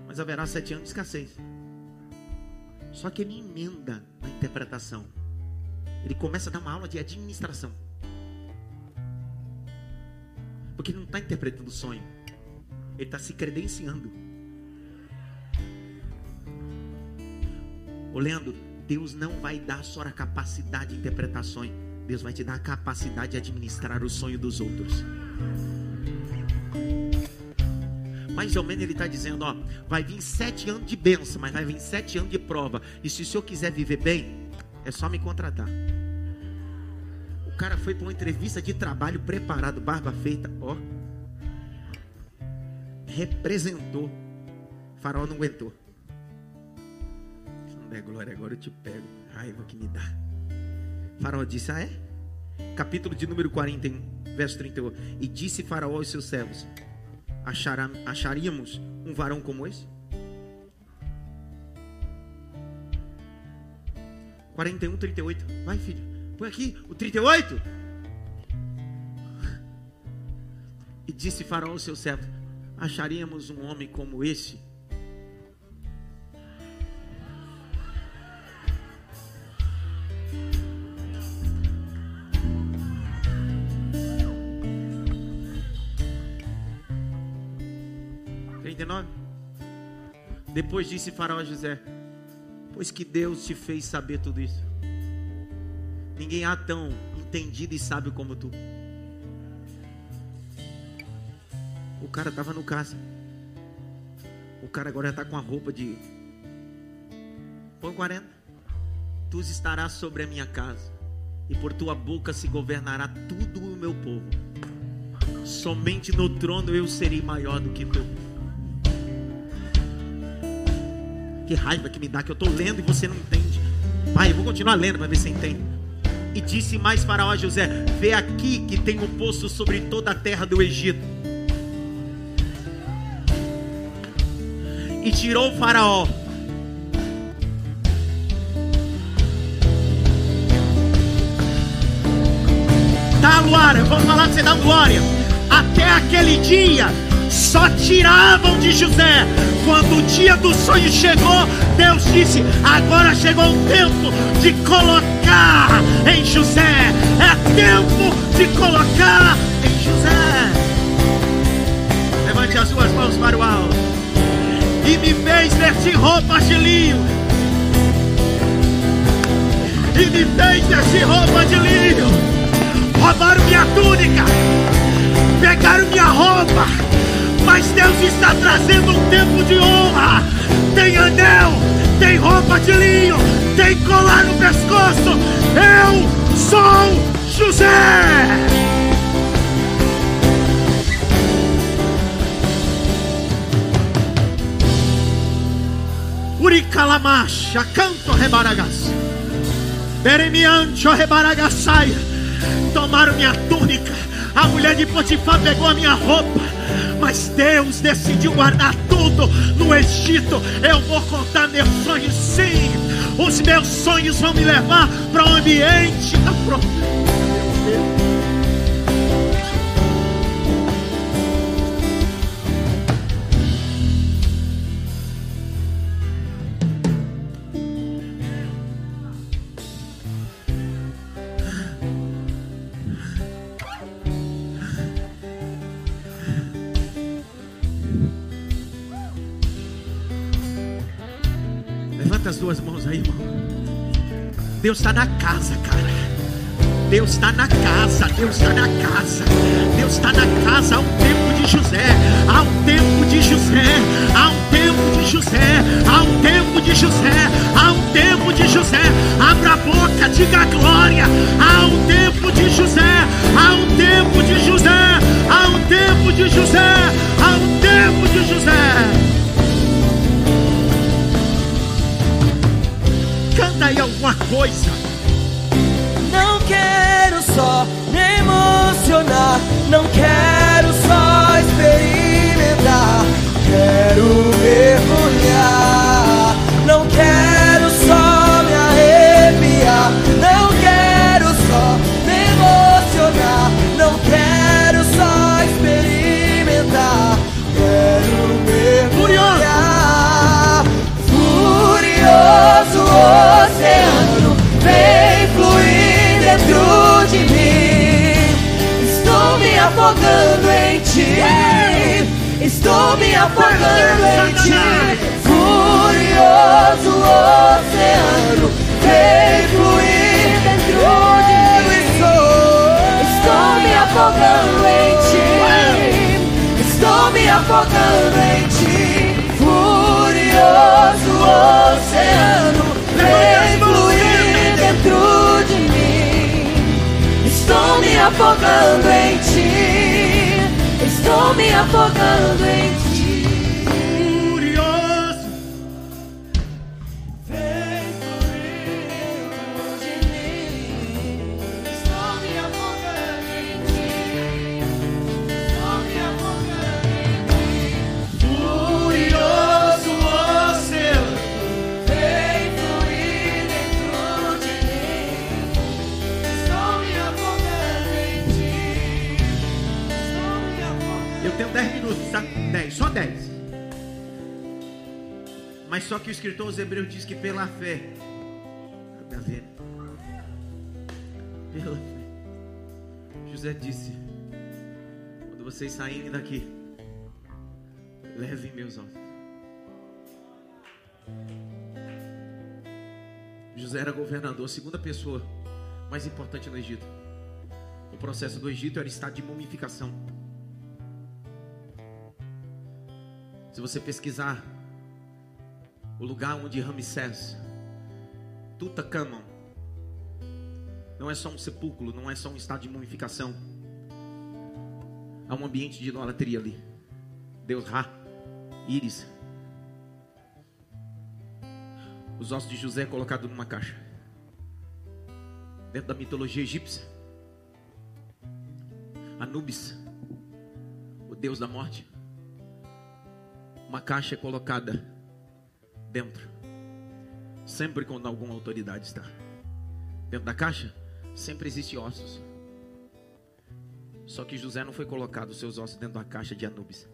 mas haverá sete anos de escassez. Só que ele emenda na interpretação. Ele começa a dar uma aula de administração. Porque ele não está interpretando o sonho, ele está se credenciando. Olhando, Deus não vai dar só a capacidade de interpretações. Deus vai te dar a capacidade de administrar o sonho dos outros. Mais ou menos ele está dizendo: ó, vai vir sete anos de bênção, mas vai vir sete anos de prova. E se o senhor quiser viver bem, é só me contratar. O cara foi para uma entrevista de trabalho preparado, barba feita, ó. Representou. O faraó não aguentou der glória, agora eu te pego. Raiva que me dá. Faraó disse: Ah, é? Capítulo de número 41, verso 31. E disse Faraó aos seus servos: Achará, Acharíamos um varão como esse? 41, 38. Vai, filho. Põe aqui o 38. E disse Faraó aos seus servos: Acharíamos um homem como esse? Depois disse Faraó a José: Pois que Deus te fez saber tudo isso. Ninguém há tão entendido e sábio como tu. O cara estava no caça. O cara agora está com a roupa de. Põe 40. Tu estarás sobre a minha casa, e por tua boca se governará tudo o meu povo. Somente no trono eu serei maior do que teu povo. Que raiva que me dá que eu estou lendo e você não entende. Pai, eu vou continuar lendo para ver se entende. E disse mais Faraó a José: Vê aqui que tem um poço sobre toda a terra do Egito. E tirou o Faraó Tá, Luara, vamos falar que você dá glória. Até aquele dia, só tiravam de José. Quando o dia do sonho chegou, Deus disse: Agora chegou o tempo de colocar em José. É tempo de colocar em José. Levante as suas mãos para o alto. E me fez vestir roupas de linho. E me fez vestir roupas de linho roubaram minha túnica, pegaram minha roupa, mas Deus está trazendo um tempo de honra. Tem anel, tem roupa de linho, tem colar no pescoço. Eu sou José. Uricalamacha, canto rebaragas. Beremiancho rebaragasaia tomaram minha túnica. A mulher de Potifar pegou a minha roupa. Mas Deus decidiu guardar tudo no Egito. Eu vou contar meus sonhos, sim. Os meus sonhos vão me levar para o ambiente da profecia. Deus está na casa, cara. Deus está na casa, Deus está na casa, Deus está na casa um tempo de José, um tempo de José, um tempo de José, um tempo de José, um tempo de José. Abra a boca, diga glória. Um tempo de José, um tempo de José, um tempo de José, um tempo de José. Canta aí alguma coisa. Não quero só me emocionar, não quero só experimentar, quero Me afogando em ti. Furioso oceano vem fluir dentro de mim. Estou me afogando em ti. Estou me afogando em ti. Furioso oceano vem fluir dentro de mim. Estou me afogando em ti. Estou me afogando em ti. Mas escritor aos Hebreus diz que pela fé. Nada a ver. Pela fé. José disse: Quando vocês saírem daqui, levem meus ossos. José era governador, segunda pessoa mais importante no Egito. O processo do Egito era estado de mumificação. Se você pesquisar o lugar onde Ramsés Tutankhamon. Não é só um sepulcro, não é só um estado de mumificação. Há um ambiente de idolatria ali. Deus Ra, Íris. Os ossos de José colocados numa caixa. Dentro da mitologia egípcia. Anubis, o deus da morte. Uma caixa é colocada dentro. Sempre quando alguma autoridade está. Dentro da caixa, sempre existe ossos. Só que José não foi colocado seus ossos dentro da caixa de Anubis.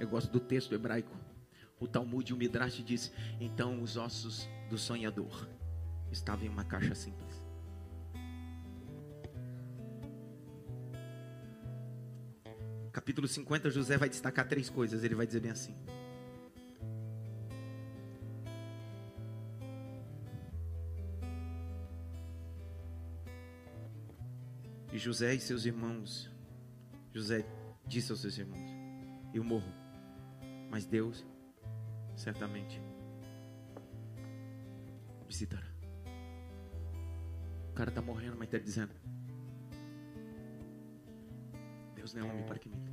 Eu gosto do texto hebraico. O Talmud e o Midrash diz: então os ossos do sonhador estavam em uma caixa simples. Capítulo 50, José vai destacar três coisas. Ele vai dizer bem assim: E José e seus irmãos, José disse aos seus irmãos: Eu morro, mas Deus certamente visitará. O cara está morrendo, mas está dizendo: Deus não é homem para que minta.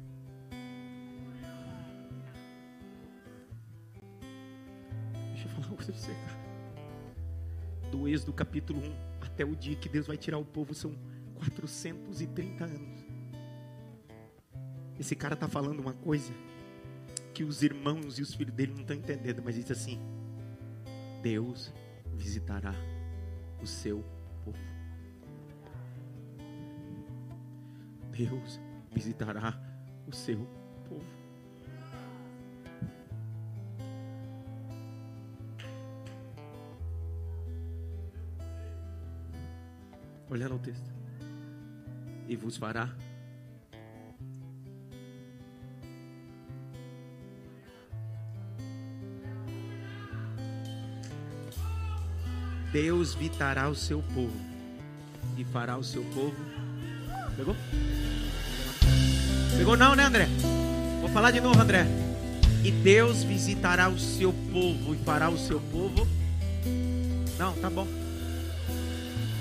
Deixa eu falar coisa para você, cara. Do Êxodo capítulo 1 até o dia que Deus vai tirar o povo são 430 anos. Esse cara está falando uma coisa que os irmãos e os filhos dele não estão entendendo, mas diz assim: Deus visitará o seu povo. Deus visitará o seu povo. Olhando o texto e vos fará. Deus vitará o seu povo e fará o seu povo. Pegou? Pegou não, né, André? Vou falar de novo, André. E Deus visitará o seu povo e fará o seu povo. Não, tá bom.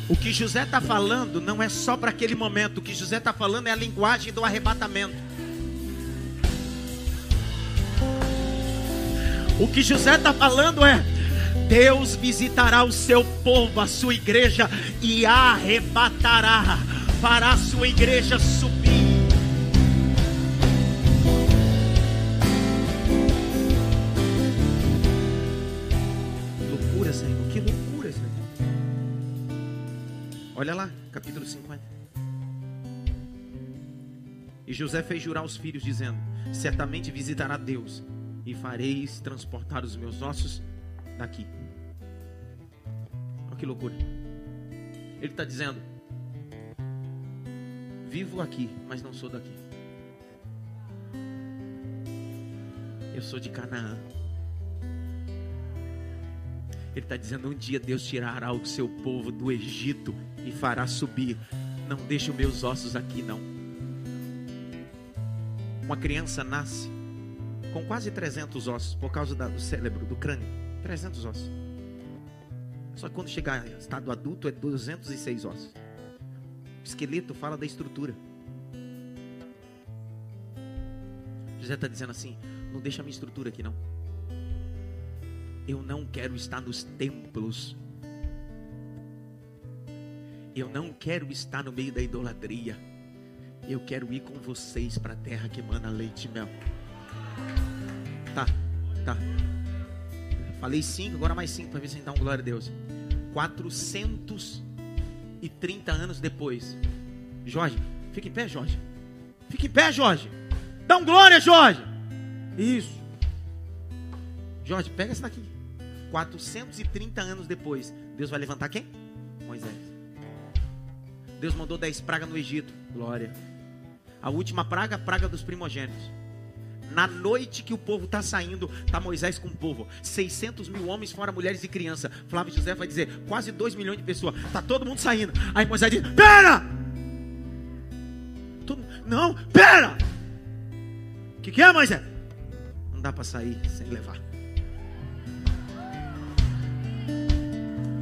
O que José está falando não é só para aquele momento. O que José está falando é a linguagem do arrebatamento. O que José está falando é: Deus visitará o seu povo, a sua igreja, e arrebatará para a sua igreja E José fez jurar os filhos, dizendo: Certamente visitará Deus, e fareis transportar os meus ossos daqui. Olha que loucura. Ele está dizendo: Vivo aqui, mas não sou daqui. Eu sou de Canaã. Ele está dizendo: Um dia Deus tirará o seu povo do Egito e fará subir. Não deixe os meus ossos aqui, não. Uma criança nasce com quase 300 ossos por causa do cérebro, do crânio. 300 ossos. Só que quando chegar em estado adulto é 206 ossos. O esqueleto fala da estrutura. José está dizendo assim: não deixa a minha estrutura aqui não. Eu não quero estar nos templos. Eu não quero estar no meio da idolatria. Eu quero ir com vocês para a terra que emana leite e mel. Tá, tá. Falei cinco, agora mais cinco para ver se dá um glória a Deus. 430 anos depois. Jorge, fica em pé, Jorge. Fica em pé, Jorge. Dá um glória, Jorge. Isso. Jorge, pega essa daqui. 430 anos depois, Deus vai levantar quem? Moisés. Deus mandou 10 pragas no Egito. Glória. A última praga, a praga dos primogênitos. Na noite que o povo está saindo, está Moisés com o povo. 600 mil homens, fora mulheres e crianças. Flávio José vai dizer: quase 2 milhões de pessoas. Está todo mundo saindo. Aí Moisés diz: Pera! Todo, não, pera! O que, que é, Moisés? Não dá para sair sem levar.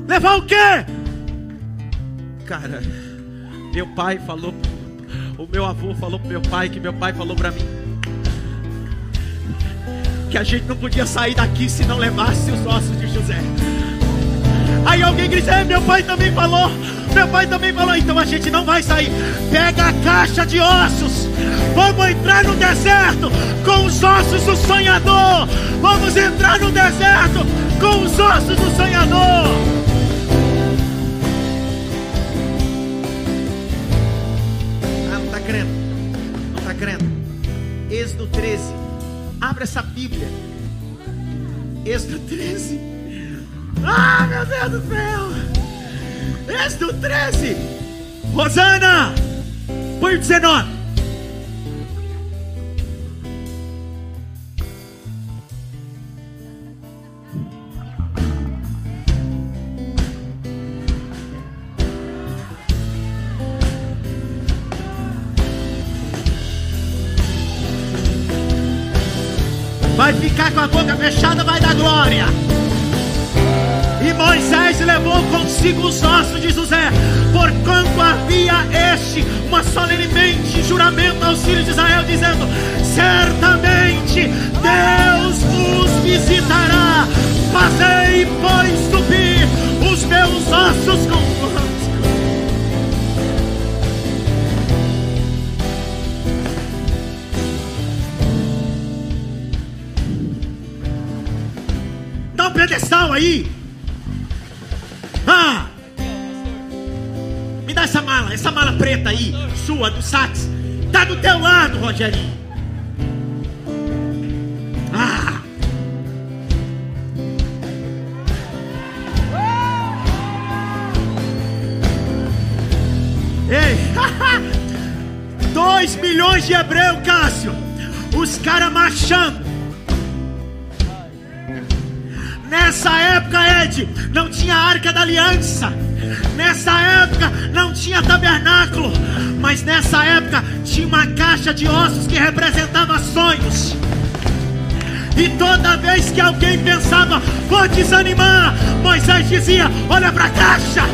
Levar o quê? Cara, meu pai falou, o meu avô falou pro meu pai que meu pai falou para mim que a gente não podia sair daqui se não levasse os ossos de José. Aí alguém disse: é, meu pai também falou. Meu pai também falou, então a gente não vai sair. Pega a caixa de ossos. Vamos entrar no deserto com os ossos do sonhador. Vamos entrar no deserto com os ossos do sonhador. Crendo? Êxodo 13. Abre essa Bíblia. Êxodo 13. Ah, meu Deus do céu. Êxodo 13. Rosana. O 19. Ficar com a boca fechada, vai dar glória. E Moisés levou consigo os ossos de José, porquanto havia este uma solenemente juramento aos filhos de Israel, dizendo: Certamente Deus os visitará. Fazei, pois, subir os meus ossos com pedestal aí. Ah! Me dá essa mala, essa mala preta aí, sua, do sax. Tá do teu lado, Rogerinho. Ah! Ei! Dois milhões de hebreus, Cássio. Os caras marchando. Nessa época, Ed, não tinha arca da aliança. Nessa época não tinha tabernáculo. Mas nessa época tinha uma caixa de ossos que representava sonhos. E toda vez que alguém pensava, vou desanimar, Moisés dizia: Olha para a caixa,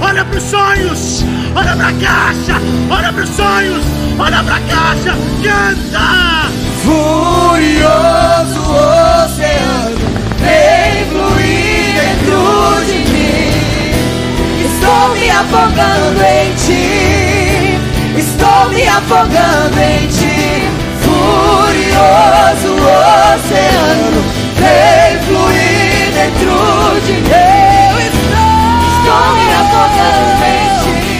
olha para os sonhos, olha para a caixa, olha para os sonhos, olha para a caixa, canta. Furioso oceano vem fluir dentro de mim. Estou me afogando em ti, estou me afogando em ti. Furioso oceano, vem fluir dentro de mim. estou, me afogando em ti,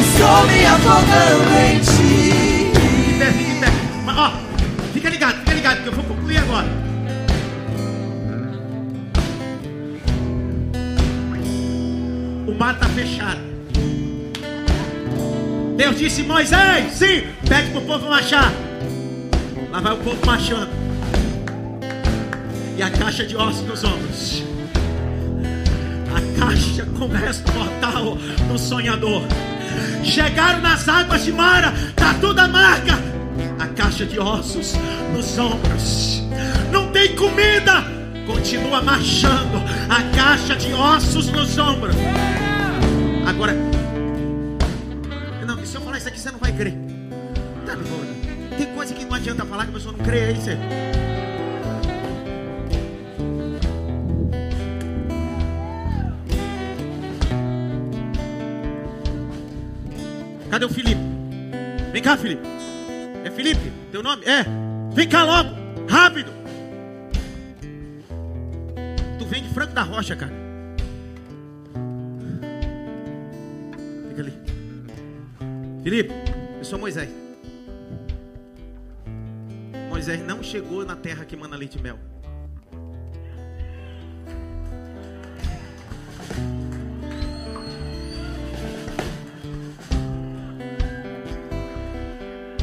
estou me afogando em ti. Mar está fechado. Deus disse: Moisés, sim, pede para o povo marchar. Lá vai o povo marchando. E a caixa de ossos nos ombros. A caixa com o resto mortal do sonhador. Chegaram nas águas de Mara, está toda a marca. A caixa de ossos nos ombros. Não tem comida. Continua marchando. A caixa de ossos nos ombros. Agora, não, se eu falar isso aqui, você não vai crer. Tá, tem coisa que não adianta falar que a pessoa não crê, aí você. Cadê o Felipe? Vem cá, Felipe. É Felipe? Teu nome? É. Vem cá logo. Rápido. Tu vem de Franco da Rocha, cara. Felipe, eu sou Moisés. Moisés não chegou na terra que manda leite e mel.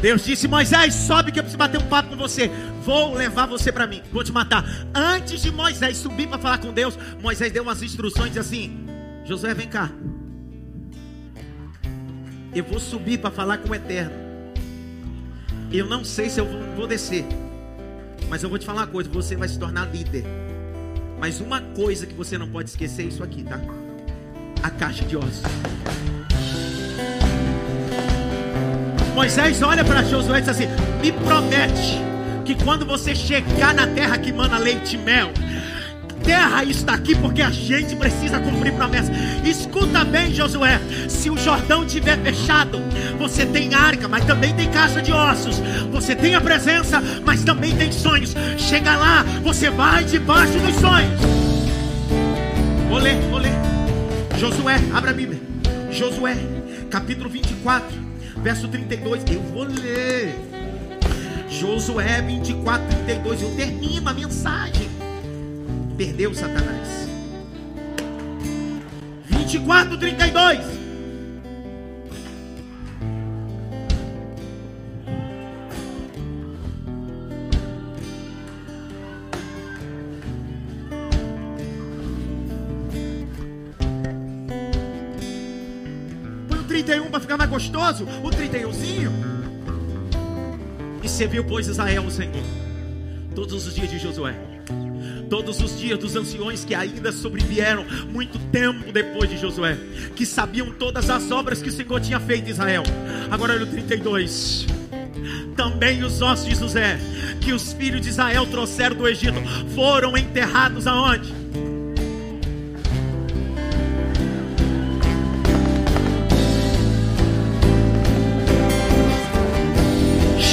Deus disse: Moisés, sobe que eu preciso bater um papo com você. Vou levar você para mim, vou te matar. Antes de Moisés subir para falar com Deus, Moisés deu umas instruções assim: Josué, vem cá. Eu vou subir para falar com o Eterno. Eu não sei se eu vou descer. Mas eu vou te falar uma coisa: você vai se tornar líder. Mas uma coisa que você não pode esquecer é isso aqui, tá? A caixa de ossos. Moisés olha para Josué e diz assim: Me promete que quando você chegar na terra que mana leite e mel, terra está aqui porque a gente precisa cumprir promessa. Escuta bem, Josué. Se o Jordão tiver fechado, você tem arca, mas também tem caixa de ossos. Você tem a presença, mas também tem sonhos. Chega lá, você vai debaixo dos sonhos. Vou ler, vou ler. Josué, abra a Bíblia. Josué, capítulo 24 verso 32. Eu vou ler. Josué 24, 32. Eu termino a mensagem. Perdeu Satanás. 24, 32. ficar mais gostoso, o 31zinho. E serviu, pois, Israel o Senhor, todos os dias de Josué, todos os dias dos anciões que ainda sobrevieram muito tempo depois de Josué, que sabiam todas as obras que o Senhor tinha feito em Israel. Agora olha o 32 também os ossos de José, que os filhos de Israel trouxeram do Egito, foram enterrados aonde?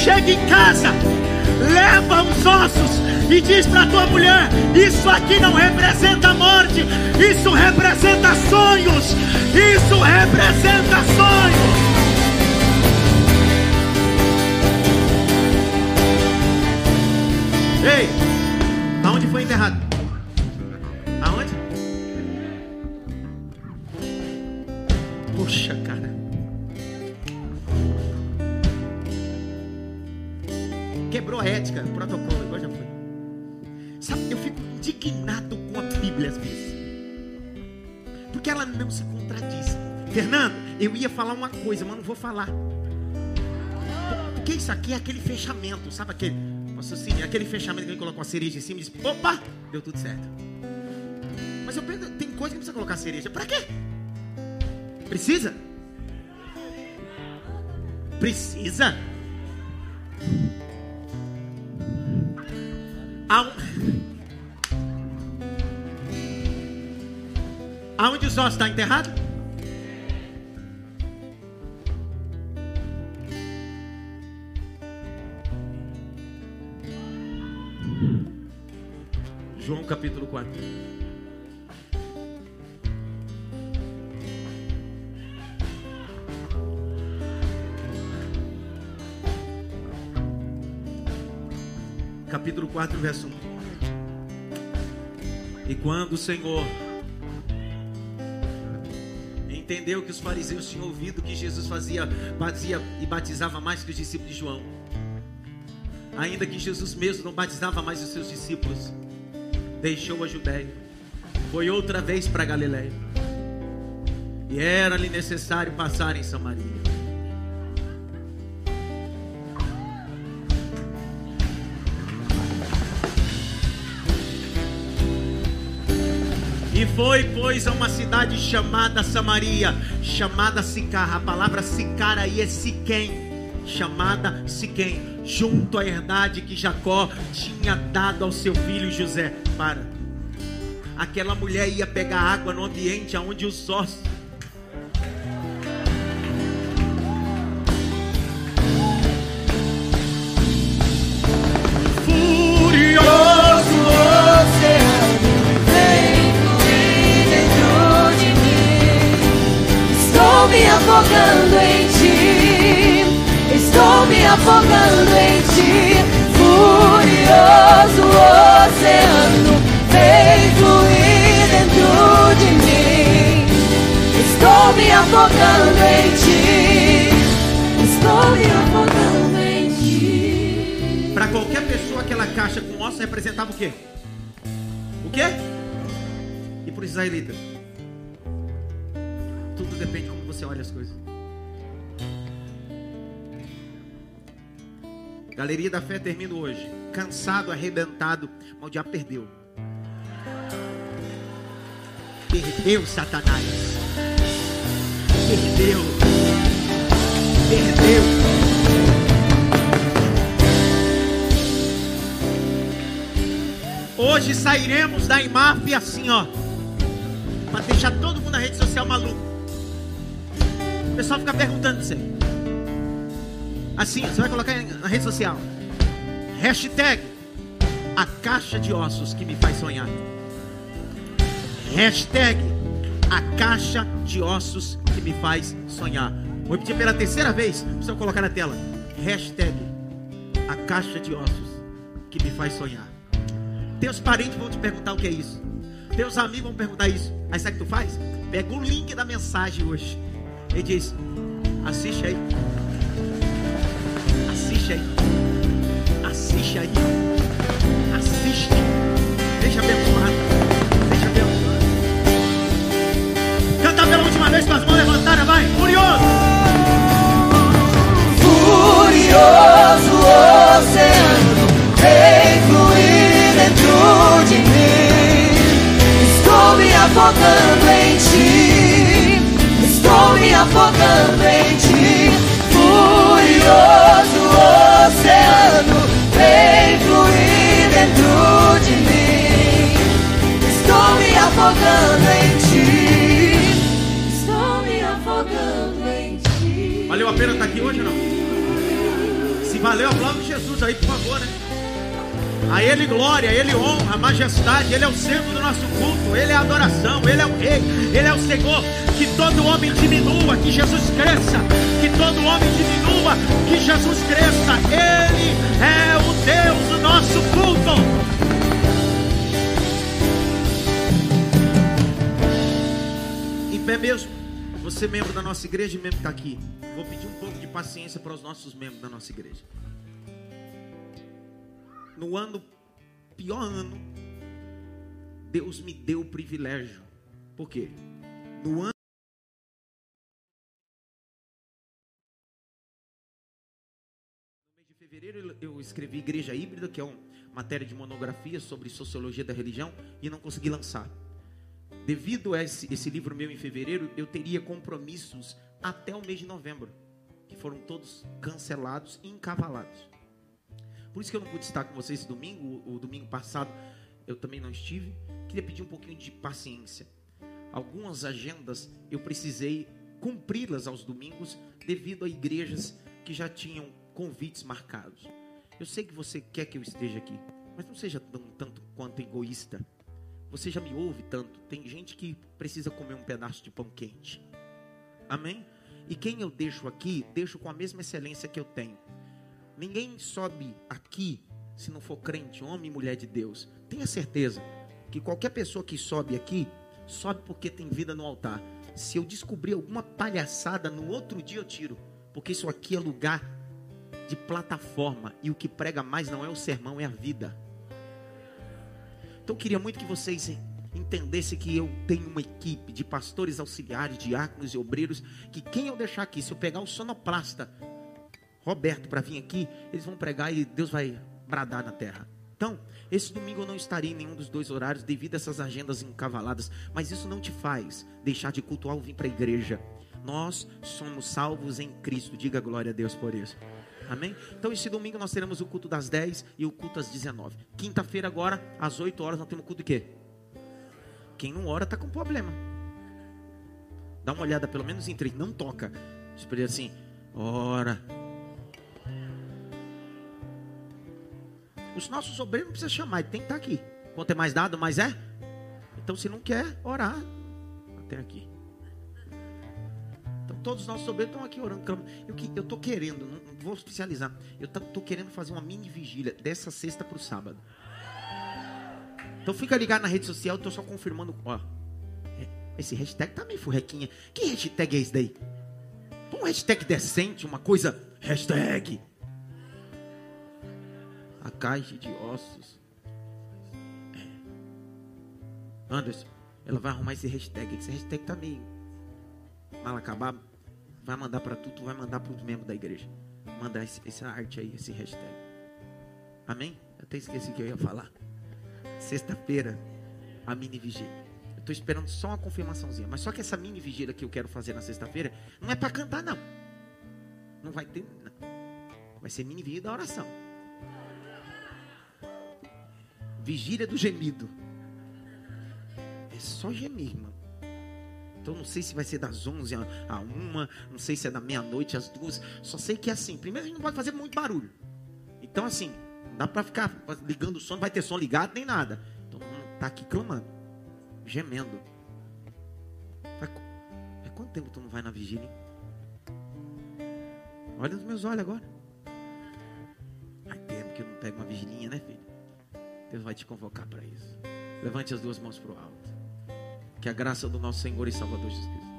chega em casa, leva os ossos e diz para tua mulher: Isso aqui não representa morte, isso representa sonhos, isso representa sonhos. Ei, ia falar uma coisa, mas não vou falar. Porque isso aqui é aquele fechamento, sabe aquele? Nossa, assim, aquele fechamento que ele colocou a cereja em cima e diz: opa, deu tudo certo. Mas eu penso, tem coisa que precisa colocar cereja. Para quê? Precisa? Precisa? Aonde os ossos estão enterrados? João capítulo 4. Capítulo 4, verso 1. E quando o Senhor entendeu que os fariseus tinham ouvido que Jesus fazia, fazia e batizava mais que os discípulos de João. Ainda que Jesus mesmo não batizava mais os seus discípulos, deixou a Judéia, foi outra vez para Galiléia. E era-lhe necessário passar em Samaria. E foi, pois, a uma cidade chamada Samaria, chamada Sicar. A palavra Sicar aí é Siquém, chamada Siquém, junto à herdade que Jacó tinha dado ao seu filho José. Para. Aquela mulher ia pegar água no ambiente onde os ossos afogando em ti. Estou me afogando em ti. Afogando em ti. Estou me afogando em ti. Para qualquer pessoa, aquela caixa com osso representava o quê? O quê? E para os israelitas? Tudo depende de como você olha as coisas. Galeria da Fé termina hoje. Cansado, arrebentado, mas o diabo perdeu. Perdeu, Satanás. Perdeu. Perdeu. Hoje sairemos da IMAF assim, ó. Pra deixar todo mundo na rede social maluco. O pessoal fica perguntando aí. Assim, você vai colocar na rede social. Hashtag a caixa de ossos que me faz sonhar. Hashtag a caixa de ossos que me faz sonhar. Vou repetir pela terceira vez. Só colocar na tela. Hashtag a caixa de ossos que me faz sonhar. Teus parentes vão te perguntar o que é isso. Teus amigos vão perguntar isso. Aí sabe o que tu faz? Pega o link da mensagem hoje. E diz: assiste aí. Assiste aí. Assiste aí. Assiste. Deixa abençoado. Com as mãos levantadas, vai. Furioso. Furioso oceano, vem fluir dentro de mim. Estou me afogando em ti. Estou me afogando em ti. Furioso oceano, vem fluir dentro de mim. Estou me afogando em ti. Valeu a pena estar aqui hoje ou não? Se valeu, aplaude Jesus aí, por favor, né? A Ele glória, a Ele honra, a majestade, Ele é o centro do nosso culto, Ele é a adoração, Ele é o Rei, Ele é o Senhor. Que todo homem diminua, que Jesus cresça, que todo homem diminua, que Jesus cresça. Ele é o Deus do nosso culto. Em pé mesmo, você membro da nossa igreja e membro que está aqui, vou pedir um pouco de paciência para os nossos membros da nossa igreja. No ano, pior ano, Deus me deu o privilégio. Por quê? No ano fevereiro eu escrevi Igreja Híbrida, que é uma matéria de monografia sobre sociologia da religião, e não consegui lançar. Devido a esse, esse livro meu em fevereiro, eu teria compromissos até o mês de novembro, que foram todos cancelados e encavalados. Por isso que eu não pude estar com vocês esse domingo, o, domingo passado eu também não estive. Queria pedir um pouquinho de paciência. Algumas agendas eu precisei cumpri-las aos domingos devido a igrejas que já tinham convites marcados. Eu sei que você quer que eu esteja aqui, mas não seja tão, tanto quanto egoísta. Você já me ouve tanto. Tem gente que precisa comer um pedaço de pão quente. Amém? E quem eu deixo aqui, deixo com a mesma excelência que eu tenho. Ninguém sobe aqui se não for crente, homem e mulher de Deus. Tenha certeza que qualquer pessoa que sobe aqui, sobe porque tem vida no altar. Se eu descobrir alguma palhaçada, no outro dia eu tiro. Porque isso aqui é lugar de plataforma. E o que prega mais não é o sermão, é a vida. Então eu queria muito que vocês entendessem que eu tenho uma equipe de pastores auxiliares, diáconos e obreiros, que quem eu deixar aqui, se eu pegar o sonoplasta Roberto para vir aqui, eles vão pregar e Deus vai bradar na terra. Então, esse domingo eu não estarei em nenhum dos dois horários devido a essas agendas encavaladas, mas isso não te faz deixar de cultuar ou vir para a igreja. Nós somos salvos em Cristo. Diga glória a Deus por isso. Amém? Então, esse domingo nós teremos o culto das 10 e o culto às 19. Quinta-feira, agora, às 8 horas, nós temos culto de quê? Quem não ora está com problema. Dá uma olhada, pelo menos em três. Não toca. Espere assim. Ora. Os nossos obreiros não precisa chamar, ele tem que estar aqui. Quanto é mais dado, mais é? Então, se não quer orar, até aqui. Então, todos os nossos obreiros estão aqui orando. Eu estou querendo, não vou especializar. Eu estou querendo fazer uma mini vigília dessa sexta para o sábado. Então, fica ligado na rede social, estou só confirmando. Ó, esse hashtag tá meio furrequinha. Que hashtag é esse daí? Um hashtag decente, uma coisa. Hashtag a caixa de ossos. É. Anderson, ela vai arrumar esse hashtag. Esse hashtag tá meio mal acabar. Vai mandar para tu, tu vai mandar para os membros da igreja. Mandar esse, essa arte aí, esse hashtag. Amém? Eu até esqueci que eu ia falar. Sexta-feira, a mini vigília. Estou esperando só uma confirmaçãozinha. Mas só que essa mini vigília que eu quero fazer na sexta-feira não é para cantar, não. Não vai ter. Não. Vai ser mini vigília da oração. Vigília do gemido. É só gemir, irmão. Então não sei se vai ser das 11 a 1, não sei se é da meia-noite às duas. Só sei que é assim. Primeiro a gente não pode fazer muito barulho. Então assim, não dá para ficar ligando o som, não vai ter som ligado nem nada. Então tá aqui clamando, gemendo. Faz, faz quanto tempo tu não vai na vigília? Olha nos meus olhos agora. Ai, tempo que eu não pego uma vigilinha, né, filho? Deus vai te convocar para isso. Levante as duas mãos para o alto. Que a graça do nosso Senhor e Salvador Jesus Cristo,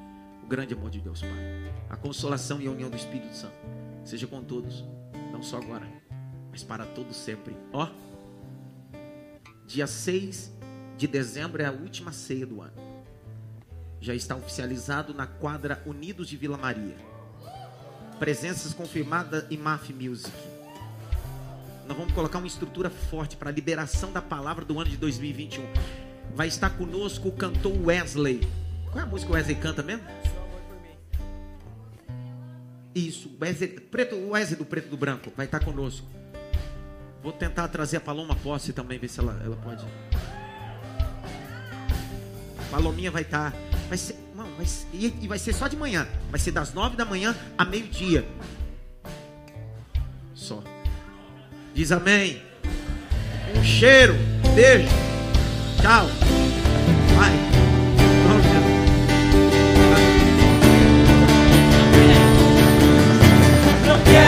o grande amor de Deus Pai, a consolação e a união do Espírito Santo, seja com todos, não só agora, mas para todos sempre. Ó, dia 6 de dezembro é a última ceia do ano. Já está oficializado na quadra Unidos de Vila Maria. Presenças confirmadas em MAF Music. Nós vamos colocar uma estrutura forte para a liberação da palavra do ano de 2021 vai estar conosco o cantor Wesley. Qual é a música que o Wesley canta mesmo? Isso, Wesley, preto, Wesley do preto do branco vai estar conosco. Vou tentar trazer a Paloma Posse também, ver se ela, ela pode. Palominha vai estar. Vai ser, não, vai, e vai ser só de manhã. Vai ser das nove da manhã a meio-dia. Só. Diz amém. Um cheiro. Beijo. Tchau. Bye. Vamos,